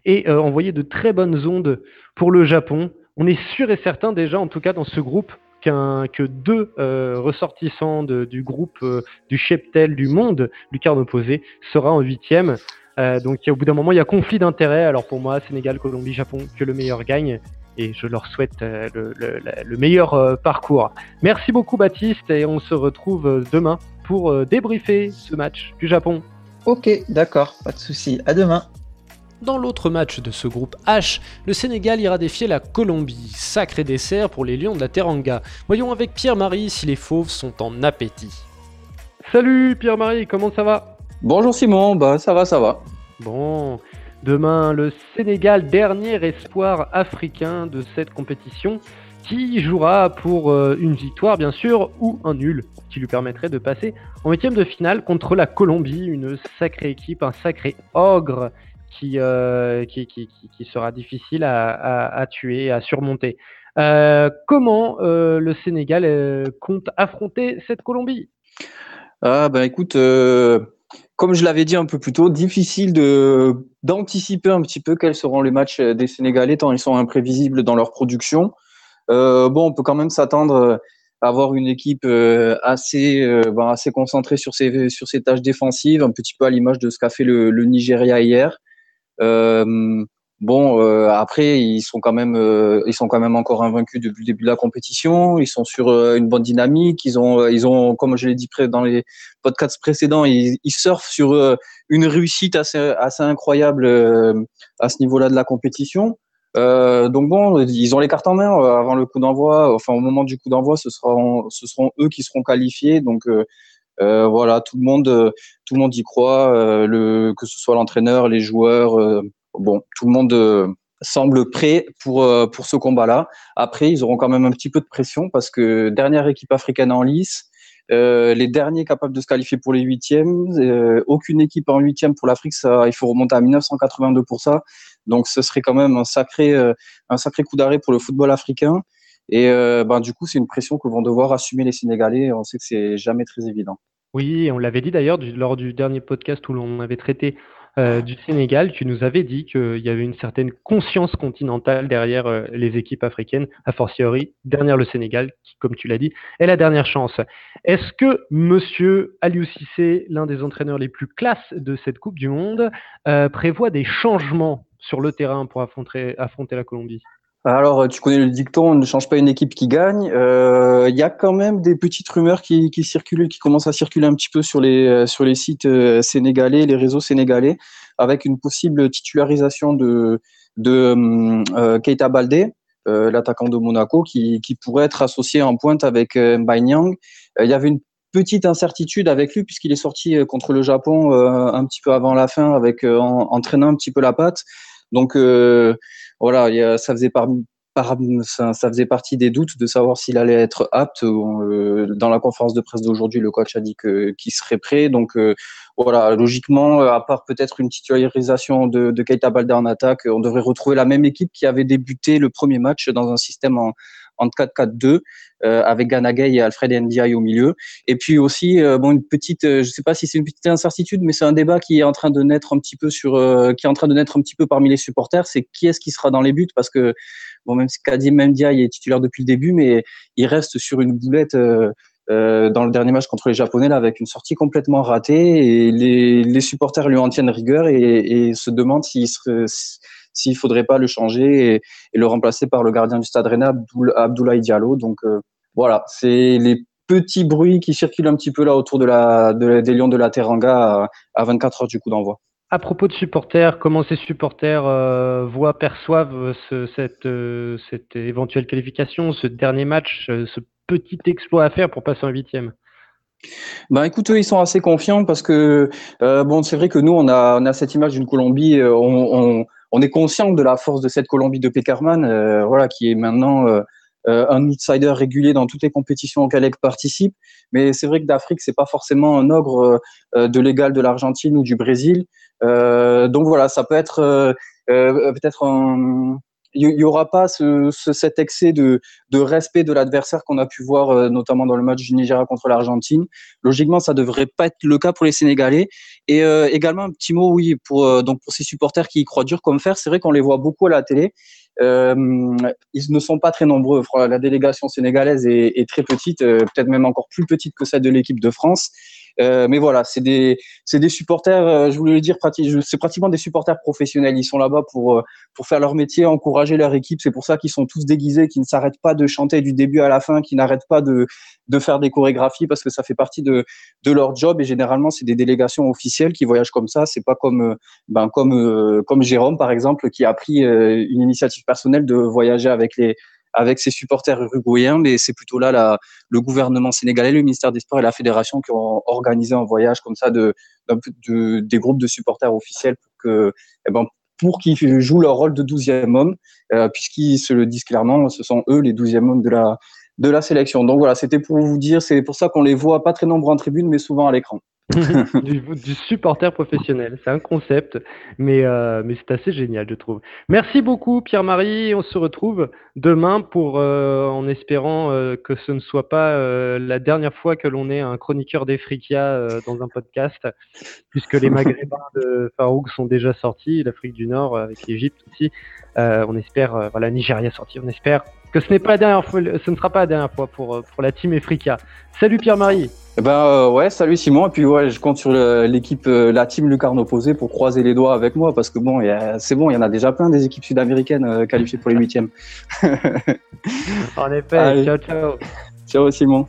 et euh, envoyer de très bonnes ondes pour le Japon on est sûr et certain déjà, en tout cas dans ce groupe, que deux euh, ressortissants du groupe euh, du cheptel du monde, quart opposé, sera en huitième. Euh, donc au bout d'un moment, il y a conflit d'intérêts. Alors pour moi, Sénégal, Colombie, Japon, que le meilleur gagne. Et je leur souhaite le, le, meilleur parcours. Merci beaucoup Baptiste et on se retrouve demain pour débriefer ce match du Japon. Ok, d'accord, pas de souci. À demain. Dans l'autre match de ce groupe H, le Sénégal ira défier la Colombie. Sacré dessert pour les Lions de la Teranga. Voyons avec Pierre-Marie si les fauves sont en appétit. Salut Pierre-Marie, comment ça va? Bonjour Simon, bah ça va, ça va. Bon, demain le Sénégal, dernier espoir africain de cette compétition, qui jouera pour euh, une victoire bien sûr ou un nul qui lui permettrait de passer en huitième de finale contre la Colombie, une sacrée équipe, un sacré ogre qui, euh, qui, sera difficile à, à, à tuer, à surmonter. Euh, comment euh, le Sénégal compte affronter cette Colombie? Ah ben écoute, comme je l'avais dit un peu plus tôt, difficile d'anticiper un petit peu quels seront les matchs des Sénégalais tant ils sont imprévisibles dans leur production. bon, on peut quand même s'attendre à avoir une équipe assez ben, assez concentrée sur ses sur ses tâches défensives, un petit peu à l'image de ce qu'a fait le Nigeria hier. Euh, bon, euh, après, ils sont quand même, euh, ils sont quand même encore invaincus depuis le début de la compétition. Ils sont sur une bonne dynamique. Ils ont, ils ont, comme je l'ai dit dans les podcasts précédents, ils, surfent sur une réussite assez, assez incroyable à ce niveau-là de la compétition. Euh, donc bon, ils ont les cartes en main avant le coup d'envoi. Enfin, au moment du coup d'envoi, ce seront, ce seront eux qui seront qualifiés. Donc euh, voilà, tout le monde, euh, tout le monde y croit, euh, le, que ce soit l'entraîneur, les joueurs, bon, tout le monde semble prêt pour, pour ce combat-là. Après, ils auront quand même un petit peu de pression parce que dernière équipe africaine en lice, euh, les derniers capables de se qualifier pour les huitièmes, euh, aucune équipe en huitième pour l'Afrique, ça, il faut remonter à 1982 pour ça. Donc, ce serait quand même un sacré, euh, un sacré coup d'arrêt pour le football africain. Et euh, ben, du coup, c'est une pression que vont devoir assumer les Sénégalais. On sait que c'est jamais très évident. Oui, on l'avait dit d'ailleurs lors du dernier podcast où l'on avait traité euh, du Sénégal, tu nous avais dit qu'il y avait une certaine conscience continentale derrière euh, les équipes africaines, a fortiori derrière le Sénégal, qui, comme tu l'as dit, est la dernière chance. Est-ce que Monsieur Aliou Cissé, l'un des entraîneurs les plus classes de cette Coupe du Monde, prévoit des changements sur le terrain pour affronter la Colombie? Alors, tu connais le dicton, on ne change pas une équipe qui gagne. Euh, il y a quand même des petites rumeurs qui, circulent, qui commencent à circuler un petit peu sur les, euh, sur les sites euh, sénégalais, les réseaux sénégalais, avec une possible titularisation de, de euh, Keita Baldé, euh, l'attaquant de Monaco, qui, qui, pourrait être associé en pointe avec euh, Nyang. Il y avait une petite incertitude avec lui puisqu'il est sorti contre le Japon un petit peu avant la fin, avec en, entraînant un petit peu la patte. Donc voilà, ça faisait ça, faisait partie des doutes de savoir s'il allait être apte. Euh, dans la conférence de presse d'aujourd'hui, le coach a dit que qu'il serait prêt. Donc euh, voilà, logiquement, à part peut-être une titularisation de, Keita Balde en attaque, on devrait retrouver la même équipe qui avait débuté le premier match dans un système en, en 4-4-2 euh, avec Ganagay et Alfred Ndiaye au milieu. Et puis aussi, euh, bon, une petite, euh, je sais pas si c'est une petite incertitude, mais c'est un débat qui est en train de naître un petit peu sur, qui est en train de naître un petit peu parmi les supporters, c'est qui est-ce qui sera dans les buts? Parce que bon, même si Kadim Ndiaye est titulaire depuis le début, mais il reste sur une boulette. Euh, dans le dernier match contre les Japonais là, avec une sortie complètement ratée et les, supporters lui en tiennent rigueur et, et se demandent s'il s'il faudrait pas le changer et, et, le remplacer par le gardien du Stade Rennais, Abdoulaye Diallo. Donc euh, voilà, c'est les petits bruits qui circulent un petit peu là autour de la, de, des Lions de la Teranga à, à 24 heures du coup d'envoi. À propos de supporters, comment ces supporters euh, voient, perçoivent ce, cette, euh, cette éventuelle qualification, ce dernier match, euh, ce petit exploit à faire pour passer en huitième? Ben écoute, eux, ils sont assez confiants parce que euh, bon, c'est vrai que nous, on a, on a cette image d'une Colombie, on, on, on est conscient de la force de cette Colombie de Peckerman, euh, voilà, qui est maintenant euh, euh, un outsider régulier dans toutes les compétitions auxquelles elle participe. Mais c'est vrai que d'Afrique, c'est pas forcément un ogre de l'égal de l'Argentine ou du Brésil. donc voilà, ça peut être peut-être un, il n'y aura pas ce, ce, cet excès de, respect de l'adversaire qu'on a pu voir euh, notamment dans le match du Nigeria contre l'Argentine. Logiquement, ça devrait pas être le cas pour les Sénégalais. Et euh, également un petit mot, oui, pour euh, donc pour ces supporters qui y croient dur comme fer. C'est vrai qu'on les voit beaucoup à la télé. Ils ne sont pas très nombreux. La délégation sénégalaise est très petite, peut-être même encore plus petite que celle de l'équipe de France. Mais voilà, c'est des, c'est des supporters. je voulais le dire, c'est pratiquement des supporters professionnels. Ils sont là-bas pour pour faire leur métier, encourager leur équipe. C'est pour ça qu'ils sont tous déguisés, qu'ils ne s'arrêtent pas de chanter du début à la fin, qu'ils n'arrêtent pas de de faire des chorégraphies parce que ça fait partie de de leur job. Et généralement, c'est des délégations officielles qui voyagent comme ça. C'est pas comme ben comme comme Jérôme par exemple qui a pris une initiative personnelle de voyager avec les avec ses supporters uruguayens, mais c'est plutôt là le gouvernement sénégalais, le ministère des Sports et la fédération qui ont organisé un voyage comme ça de, de des groupes de supporters officiels eh ben, pour qu'ils jouent leur rôle de douzième homme, euh, puisqu'ils se le disent clairement, ce sont eux les douzièmes hommes de la de la sélection. Donc voilà, c'était pour vous dire, c'est pour ça qu'on les voit pas très nombreux en tribune, mais souvent à l'écran. du, supporter professionnel. C'est un concept, mais, euh, mais c'est assez génial, je trouve. Merci beaucoup, Pierre-Marie. On se retrouve demain pour, euh, en espérant euh, que ce ne soit pas la dernière fois que l'on ait un chroniqueur d'Efrikia dans un podcast, puisque les Maghrébins de Farouk sont déjà sortis, l'Afrique du Nord avec l'Égypte aussi. on espère, voilà, Nigeria sorti. On espère que ce n'est pas la dernière fois, ce ne sera pas la dernière fois pour, pour la team Efrikia. Salut Pierre-Marie. Eh ben euh, ouais, salut Simon. Et puis ouais, je compte sur l'équipe, euh, la team Lucarne opposée pour croiser les doigts avec moi parce que bon, c'est bon, il y en a déjà plein des équipes sud-américaines euh, qualifiées pour les huitièmes. en effet. Ciao ciao. Ciao Simon.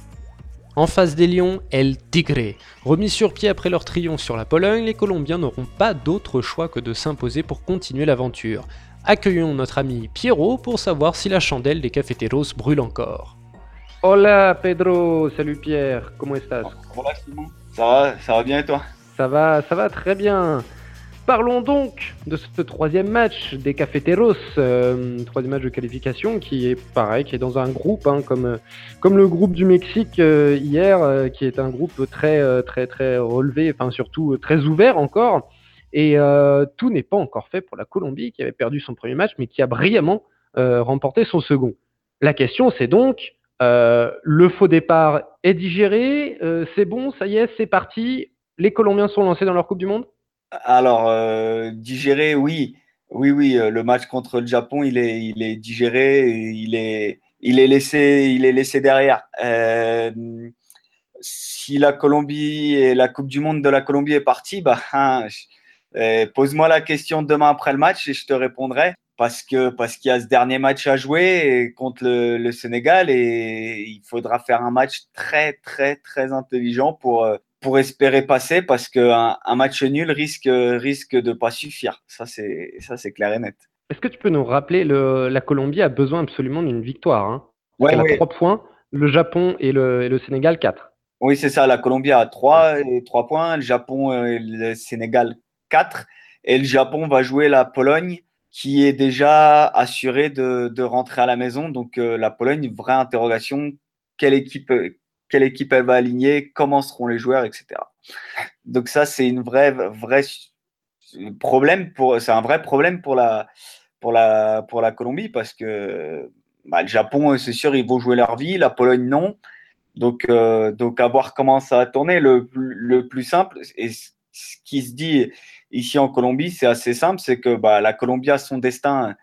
En face des Lions, El Tigre. Remis sur pied après leur triomphe sur la Pologne, les Colombiens n'auront pas d'autre choix que de s'imposer pour continuer l'aventure. Accueillons notre ami Pierrot pour savoir si la chandelle des cafeteros brûle encore. Hola Pedro, salut Pierre, comment estás? Hola Simon, ça va, ça va bien et toi? Ça va, ça va très bien. Parlons donc de ce troisième match des Cafeteros, euh, troisième match de qualification qui est pareil, qui est dans un groupe, hein, comme, comme le groupe du Mexique euh, hier, euh, qui est un groupe très très très relevé, enfin surtout très ouvert encore. Et tout n'est pas encore fait pour la Colombie qui avait perdu son premier match, mais qui a brillamment remporté son second. La question c'est donc euh, le faux départ est digéré, euh, c'est bon, ça y est, c'est parti. Les Colombiens sont lancés dans leur Coupe du Monde? Alors, euh, digéré, oui. Oui, oui, le match contre le Japon, il est, il est digéré, il est, il est, laissé, il est laissé derrière. si la Colombie et la Coupe du Monde de la Colombie est partie, bah, hein, pose-moi la question demain après le match et je te répondrai parce que parce qu'il y a ce dernier match à jouer contre le, Sénégal et il faudra faire un match très très très intelligent pour euh, pour espérer passer parce qu'un un match nul risque risque de pas suffire. Ça c'est ça c'est clair et net. Est-ce que tu peux nous rappeler le, la Colombie a besoin absolument d'une victoire hein? Ouais, Elle a trois points, le Japon et le, et le Sénégal quatre. Oui, c'est ça. La Colombie a trois et trois points, le Japon et le Sénégal quatre et le Japon va jouer la Pologne qui est déjà assuré de, rentrer à la maison. Donc euh, la Pologne, vraie interrogation, quelle équipe, quelle équipe elle va aligner, comment seront les joueurs, etc. Donc ça, c'est une vraie, vraie problème pour, c'est un vrai problème pour la, pour la, pour la Colombie parce que bah, le Japon, c'est sûr, ils vont jouer leur vie, la Pologne non. Donc, euh, donc à voir comment ça va tourner. Le, le plus simple, et ce qui se dit ici en Colombie, c'est assez simple, c'est que bah, la Colombie a son destin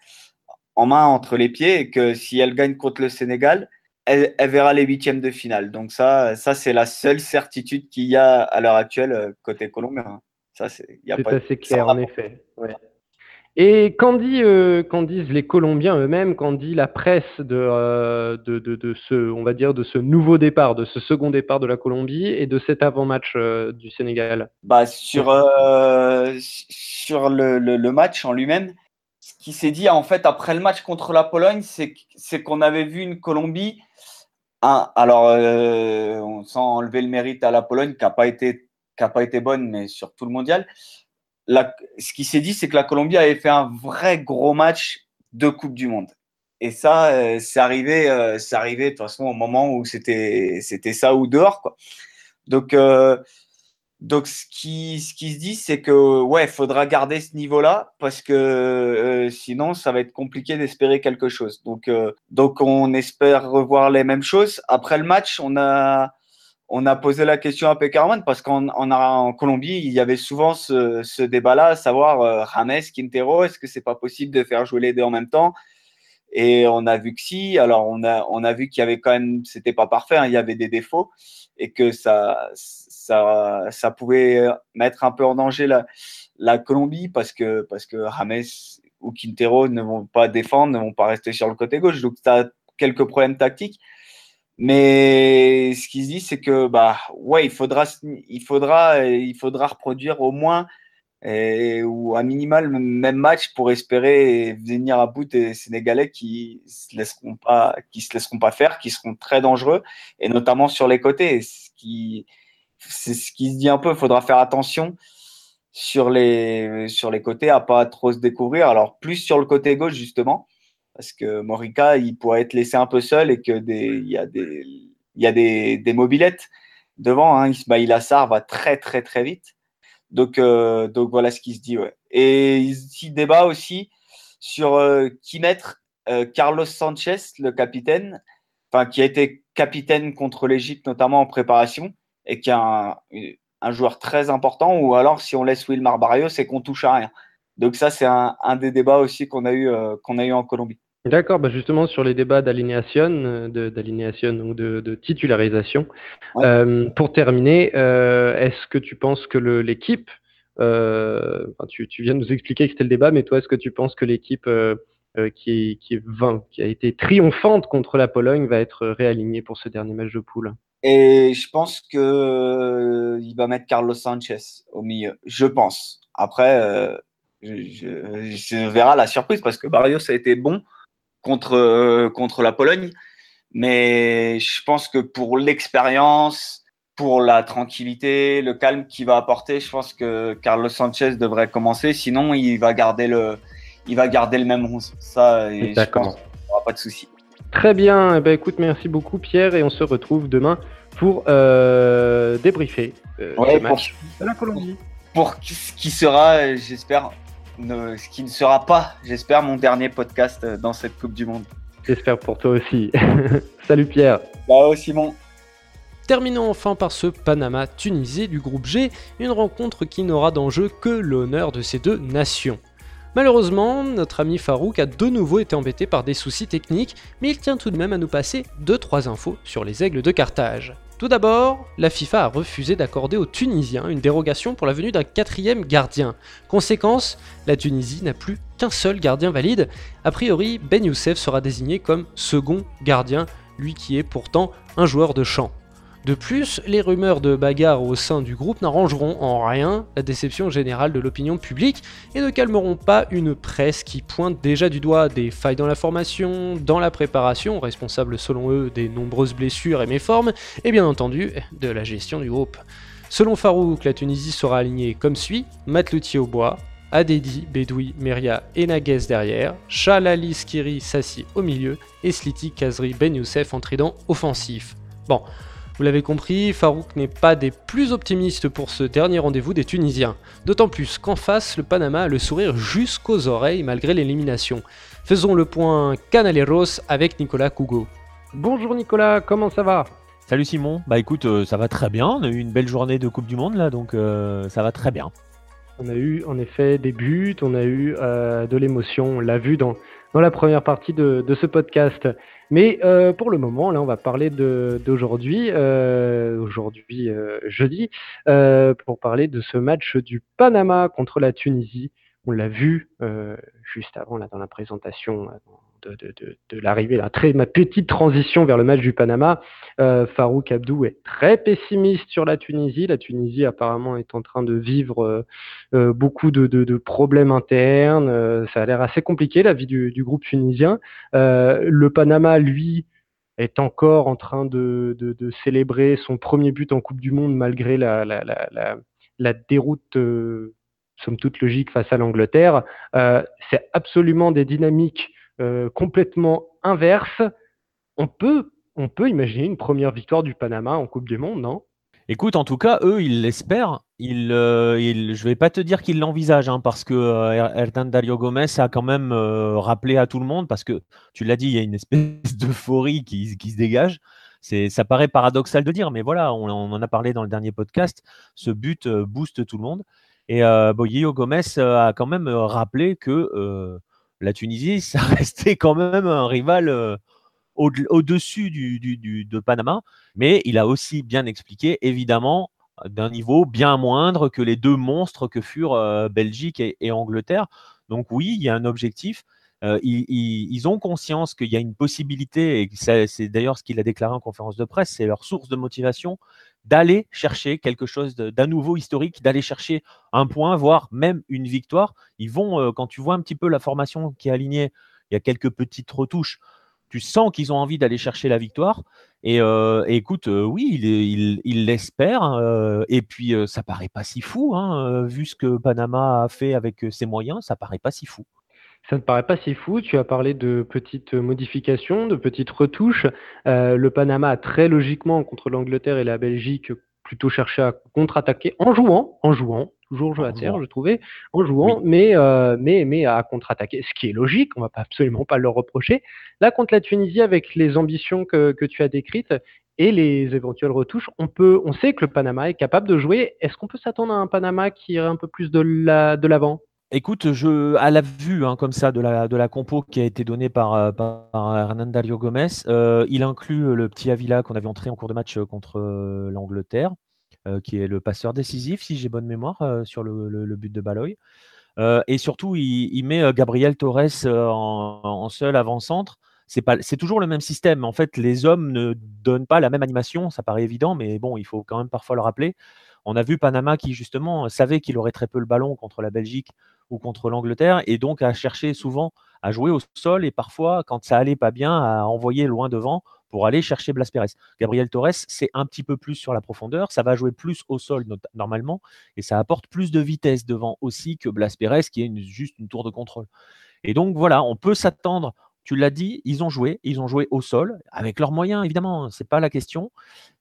en main entre les pieds et que si elle gagne contre le Sénégal, elle, verra les huitièmes de finale. Donc ça, ça c'est la seule certitude qu'il y a à l'heure actuelle euh, côté colombien. Ça, c'est assez clair, en effet. Et qu'en euh, disent les Colombiens eux-mêmes, qu'en dit la presse euh, de, ce, on va dire, de ce nouveau départ, de ce second départ de la Colombie et de cet avant-match euh, du Sénégal? Bah, Sur, sur le, match en lui-même, ce qui s'est dit en fait après le match contre la Pologne, c'est qu'on avait vu une Colombie, alors sans enlever le mérite à la Pologne, qui n'a pas, pas été bonne, mais sur tout le mondial, ce qui s'est dit, c'est que la Colombie avait fait un vrai gros match de Coupe du Monde. Et ça, euh, c'est arrivé, euh, arrivé de toute façon au moment où c'était, c'était ça ou dehors, quoi. Donc, euh, donc ce qui, ce qui se dit, c'est que ouais, faudra garder ce niveau-là parce que sinon, ça va être compliqué d'espérer quelque chose. Donc, donc on espère revoir les mêmes choses. Après le match, on a on a posé la question à Peckerman parce qu'en en, Colombie, il y avait souvent ce, débat-là, à savoir euh, Quintero, est-ce que c'est pas possible de faire jouer les deux en même temps? Et on a vu que si, alors on a, on a vu qu'il y avait quand même, c'était pas parfait, hein, il y avait des défauts et que ça, ça, ça pouvait mettre un peu en danger la, la Colombie parce que, parce que ou Quintero ne vont pas défendre, ne vont pas rester sur le côté gauche. Donc, tu as quelques problèmes tactiques. Mais ce qui se dit, c'est que, bah, ouais, il faudra, il faudra, il faudra reproduire au moins et, ou un minimal même match pour espérer venir à bout des Sénégalais qui se laisseront pas, qui se laisseront pas faire, qui seront très dangereux et notamment sur les côtés. Ce qui, c'est ce qui se dit un peu. Il faudra faire attention sur les sur les côtés à pas trop se découvrir. Alors plus sur le côté gauche justement parce que Morica il pourrait être laissé un peu seul et que des il y a des il y a des, des mobilettes devant. Hein. Ismail Assar va très très très vite. Donc, euh, donc voilà ce qui se dit. Ouais. Et il débat aussi sur euh, qui mettre euh, Carlos Sanchez, le capitaine, enfin qui a été capitaine contre l'Égypte notamment en préparation et qui est un, un, joueur très important, ou alors si on laisse Wilmar Barrio, c'est qu'on touche à rien. Donc ça, c'est un, un, des débats aussi qu'on a eu qu'on a eu en Colombie. D'accord, bah justement sur les débats d'alinéation, d'alinéation ou de, de, titularisation. Ouais. Euh, pour terminer, euh, est-ce que tu penses que l'équipe, euh, tu, tu, viens de nous expliquer que c'était le débat, mais toi, est-ce que tu penses que l'équipe euh, euh, qui, qui, qui, a été triomphante contre la Pologne va être réalignée pour ce dernier match de poule? Et je pense que il va mettre Carlos Sanchez au milieu. Je pense. Après, je, je, je verra la surprise parce que Barrios a été bon contre, euh, contre la Pologne. Mais je pense que pour l'expérience, pour la tranquillité, le calme qu'il va apporter, je pense que Carlos Sanchez devrait commencer. Sinon, il va garder le, il va garder le même 11. Ça, et je pense qu'il aura pas de souci. Très bien. Eh ben, écoute, merci beaucoup, Pierre. Et on se retrouve demain pour euh, débriefer euh, ouais, match pour, de la Colombie. Pour ce qui sera, j'espère, ne, ce qui ne sera pas, j'espère, mon dernier podcast dans cette Coupe du Monde. J'espère pour toi aussi. Salut Pierre. Ciao Simon. Terminons enfin par ce Panama-Tunisie du groupe G, une rencontre qui n'aura d'enjeu que l'honneur de ces deux nations. Malheureusement, notre ami Farouk a de nouveau été embêté par des soucis techniques, mais il tient tout de même à nous passer 2-3 infos sur les aigles de Carthage. Tout d'abord, la FIFA a refusé d'accorder aux Tunisiens une dérogation pour la venue d'un quatrième gardien. Conséquence, la Tunisie n'a plus qu'un seul gardien valide. A priori, Ben Youssef sera désigné comme second gardien, lui qui est pourtant un joueur de champ. De plus, les rumeurs de bagarre au sein du groupe n'arrangeront en rien la déception générale de l'opinion publique et ne calmeront pas une presse qui pointe déjà du doigt des failles dans la formation, dans la préparation, responsable selon eux des nombreuses blessures et méformes, et bien entendu de la gestion du groupe. Selon Farouk, la Tunisie sera alignée comme suit Matloutier au bois, Adedi, Bedoui, Meria et Naguez derrière, Chalali, Skiri, Sassi au milieu et Sliti, Kazri, Ben Youssef en trident offensif. Bon, vous l'avez compris, Farouk n'est pas des plus optimistes pour ce dernier rendez-vous des Tunisiens. D'autant plus qu'en face, le Panama a le sourire jusqu'aux oreilles malgré l'élimination. Faisons le point Canaleros avec Nicolas Cougo. Bonjour Nicolas, comment ça va? Salut Simon, bah écoute, euh, ça va très bien, on a eu une belle journée de Coupe du Monde là, donc euh, ça va très bien. On a eu en effet des buts, on a eu euh, de l'émotion, on l'a vu dans, dans la première partie de, de ce podcast. Mais euh, pour le moment, là, on va parler d'aujourd'hui, euh, aujourd'hui euh, jeudi, euh, pour parler de ce match du Panama contre la Tunisie. On l'a vu euh, juste avant, là, dans la présentation de, de, de, de l'arrivée, la très ma petite transition vers le match du Panama. Euh, Farouk Abdou est très pessimiste sur la Tunisie. La Tunisie apparemment est en train de vivre euh, beaucoup de, de, problèmes internes. Euh, ça a l'air assez compliqué la vie du, du groupe tunisien. le Panama, lui, est encore en train de, célébrer son premier but en Coupe du Monde malgré la, la, la, la, déroute euh, somme toute logique face à l'Angleterre. Euh, c'est absolument des dynamiques euh, complètement inverses. On peut, on peut imaginer une première victoire du Panama en Coupe du Monde, non? Écoute, en tout cas, eux, ils l'espèrent. Euh, je ne vais pas te dire qu'ils l'envisagent, hein, parce que euh, Dario Gomez a quand même euh, rappelé à tout le monde, parce que tu l'as dit, il y a une espèce d'euphorie qui, se dégage. Ça paraît paradoxal de dire, mais voilà, on, on, en a parlé dans le dernier podcast. Ce but booste tout le monde. Et bon, Gomez a quand même rappelé que la Tunisie, ça restait quand même un rival euh, au-dessus du, de Panama, mais il a aussi bien expliqué, évidemment, d'un niveau bien moindre que les deux monstres que furent euh, Belgique et, Angleterre. Donc oui, il y a un objectif. Euh, ils, ont conscience qu'il y a une possibilité, et c'est d'ailleurs ce qu'il a déclaré en conférence de presse, c'est leur source de motivation d'aller chercher quelque chose d'un nouveau historique, d'aller chercher un point, voire même une victoire. Ils vont, euh, quand tu vois un petit peu la formation qui est alignée, il y a quelques petites retouches tu sens qu'ils ont envie d'aller chercher la victoire. Et, euh, écoute, euh, oui, il l'espère. Euh, et puis, ça paraît pas si fou, hein, vu ce que Panama a fait avec ses moyens, ça paraît pas si fou. Ça ne paraît pas si fou. Tu as parlé de petites modifications, de petites retouches. le Panama a très logiquement, contre l'Angleterre et la Belgique, plutôt cherché à contre-attaquer en jouant, en jouant, toujours jouer à terre, je trouvais, en jouant, mais, euh, mais, mais à contre-attaquer, ce qui est logique, on va pas absolument pas leur reprocher. Là, contre la Tunisie, avec les ambitions que, que tu as décrites et les éventuelles retouches, on, peut, on sait que le Panama est capable de jouer. Est-ce qu'on peut s'attendre à un Panama qui irait un peu plus de l'avant? Écoute, je, à la vue hein, comme ça de la, de la compo qui a été donnée par, euh, par Dario Gomez, euh, il inclut le petit Avila qu'on avait entré en cours de match contre l'Angleterre. Euh, qui est le passeur décisif, si j'ai bonne mémoire, euh, sur le, but de Baloy. Euh, et surtout, il, met Gabriel Torres en, seul avant-centre. C'est toujours le même système. En fait, les hommes ne donnent pas la même animation. Ça paraît évident, mais bon, il faut quand même parfois le rappeler. On a vu Panama qui justement savait qu'il aurait très peu le ballon contre la Belgique ou contre l'Angleterre et donc a cherché souvent à jouer au sol et parfois, quand ça allait pas bien, à envoyer loin devant pour aller chercher Blas Pérez. Gabriel Torres, c'est un petit peu plus sur la profondeur, ça va jouer plus au sol normalement, et ça apporte plus de vitesse devant aussi que Blas Pérez, qui est juste une tour de contrôle. Et donc voilà, on peut s'attendre, tu l'as dit, ils ont joué, ils ont joué au sol, avec leurs moyens évidemment, c'est pas la question.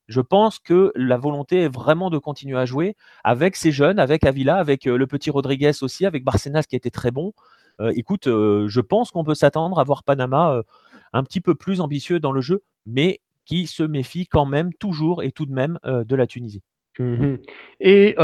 Je pense que la volonté est vraiment de continuer à jouer avec ces jeunes, avec Avila, avec euh, le petit Rodriguez aussi, avec Barcenas qui été très bon. Euh, écoute, euh, je pense qu'on peut s'attendre à voir Panama un petit peu plus ambitieux dans le jeu, mais qui se méfie quand même toujours et tout de même de la Tunisie. Mmh et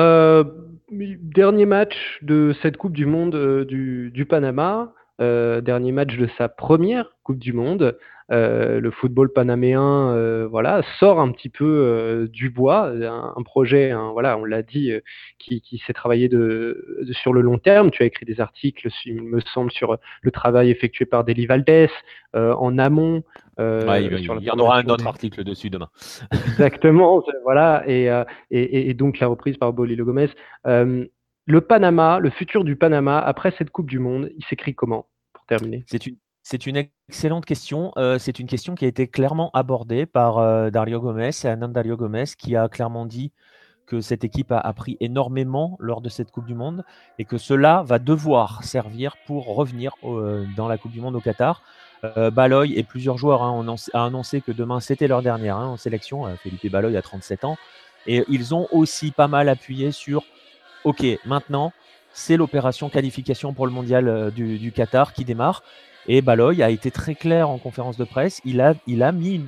dernier match de cette Coupe du Monde du, Panama, dernier match de sa première Coupe du Monde. Euh, le football panaméen euh, voilà, sort un petit peu euh, du bois, un, projet, voilà, on l'a dit, qui, s'est travaillé de, sur le long terme. Tu as écrit des articles, il me semble, sur le travail effectué par Deli Valdés en amont. il, y en aura un autre article dessus demain. Exactement, voilà, et, et, donc la reprise par Bolilo Gomez. le Panama, le futur du Panama après cette Coupe du Monde, il s'écrit comment? Pour terminer C'est une c'est une excellente question. Euh, c'est une question qui a été clairement abordée par euh, Dario Gomez, et Anand Dario Gomez, qui a clairement dit que cette équipe a appris énormément lors de cette Coupe du Monde et que cela va devoir servir pour revenir euh, dans la Coupe du Monde au Qatar. Baloy et plusieurs joueurs hein, ont annoncé que demain c'était leur dernière hein, en sélection. Felipe Baloy a 37 ans. Et ils ont aussi pas mal appuyé sur OK, maintenant c'est l'opération qualification pour le mondial du Qatar qui démarre. Et Baloy a été très clair en conférence de presse. Il a, il a, mis,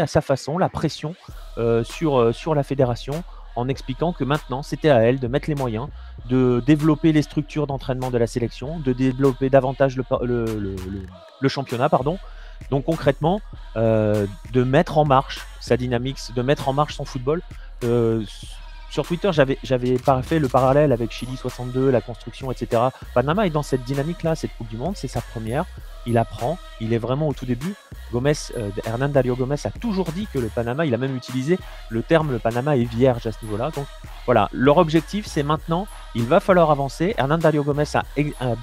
à sa façon la pression euh, sur, euh, sur la fédération en expliquant que maintenant c'était à elle de mettre les moyens, de développer les structures d'entraînement de la sélection, de développer davantage le, le, championnat. Donc concrètement, euh, de mettre en marche sa dynamique, de mettre en marche son football sur Twitter, j'avais, fait le parallèle avec Chili 62, la construction, etc. Panama est dans cette dynamique-là, cette Coupe du Monde, c'est sa première. Il apprend, il est vraiment au tout début. Gomez, euh, Hernan Dario Gomez a toujours dit que le Panama, il a même utilisé le terme le Panama est vierge à ce niveau-là. Donc voilà, leur objectif, c'est maintenant, il va falloir avancer. Hernan Dario Gomez a,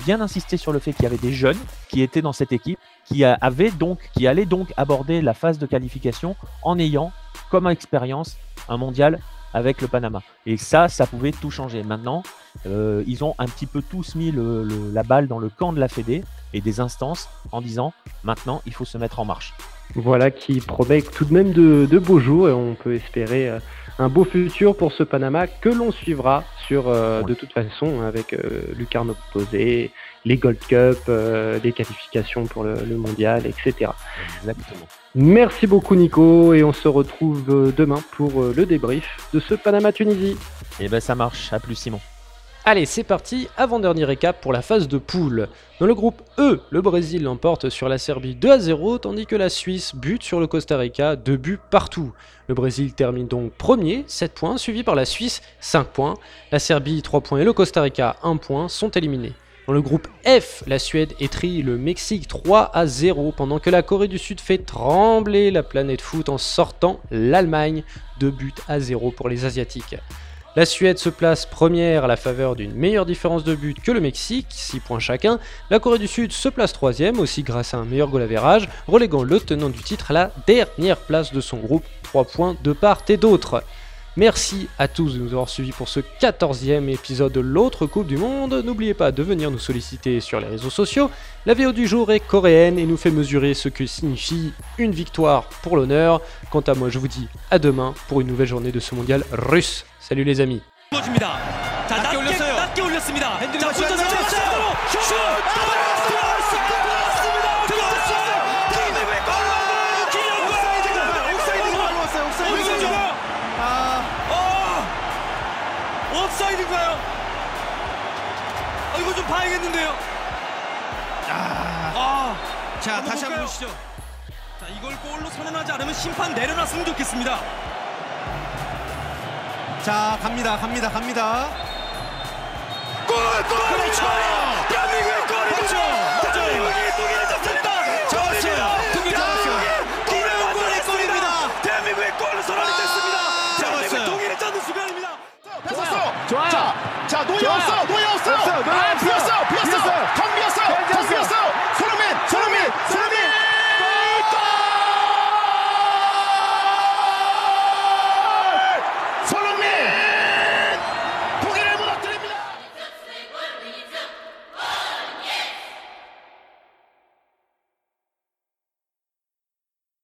bien insisté sur le fait qu'il y avait des jeunes qui étaient dans cette équipe, qui avaient donc, qui allaient donc aborder la phase de qualification en ayant comme expérience un mondial avec le Panama. Et ça, ça pouvait tout changer. Maintenant, euh, ils ont un petit peu tous mis la balle dans le camp de la Fédé et des instances en disant maintenant, il faut se mettre en marche. Voilà qui promet tout de même de, beaux jours et on peut espérer euh, un beau futur pour ce Panama que l'on suivra sur euh, de toute façon avec Lucarno Posé, les Gold Cup, les qualifications pour le, le mondial, etc. Exactement. Merci beaucoup Nico et on se retrouve euh, demain pour euh, le débrief de ce Panama-Tunisie. Et eh ben ça marche, à plus Simon. Allez, c'est parti, avant-dernier récap pour la phase de poule. Dans le groupe E, le Brésil l'emporte sur la Serbie 2 à 0, tandis que la Suisse bute sur le Costa Rica 2 buts partout. Le Brésil termine donc premier, 7 points, suivi par la Suisse, 5 points. La Serbie, 3 points et le Costa Rica, 1 point, sont éliminés. Dans le groupe F, la Suède étrie le Mexique 3 à 0, pendant que la Corée du Sud fait trembler la planète foot en sortant l'Allemagne, 2 buts à 0 pour les Asiatiques. La Suède se place première à la faveur d'une meilleure différence de but que le Mexique, 6 points chacun. La Corée du Sud se place troisième aussi grâce à un meilleur goal average, reléguant le tenant du titre à la dernière place de son groupe, 3 points de part et d'autre. Merci à tous de nous avoir suivis pour ce 14e épisode de l'autre Coupe du Monde. N'oubliez pas de venir nous solliciter sur les réseaux sociaux. La vidéo du jour est coréenne et nous fait mesurer ce que signifie une victoire pour l'honneur. Quant à moi, je vous dis à demain pour une nouvelle journée de ce mondial russe. Salut les amis. 자 다시 한번 보시죠. 자 이걸 골로 선언하지 않으면 심판 내려놨으면 좋겠습니다. 자 갑니다 갑니다 갑니다. 골! 골! 그렇죠! 대한민국의 그렇죠. 골이 그렇죠! 대한민국이 두 개를 잡습니다! 잡았어요! 두개 잡았어요! 김혜웅 골의 골입니다! 대한민국의 골 선언이 아, 됐습니다! 잡았어요! 동일을 잡는 순간입니다! 패스 없어! 좋아요! 자, 자 노예 없어! 노예 없어! 비었어! 비었어! 비었어!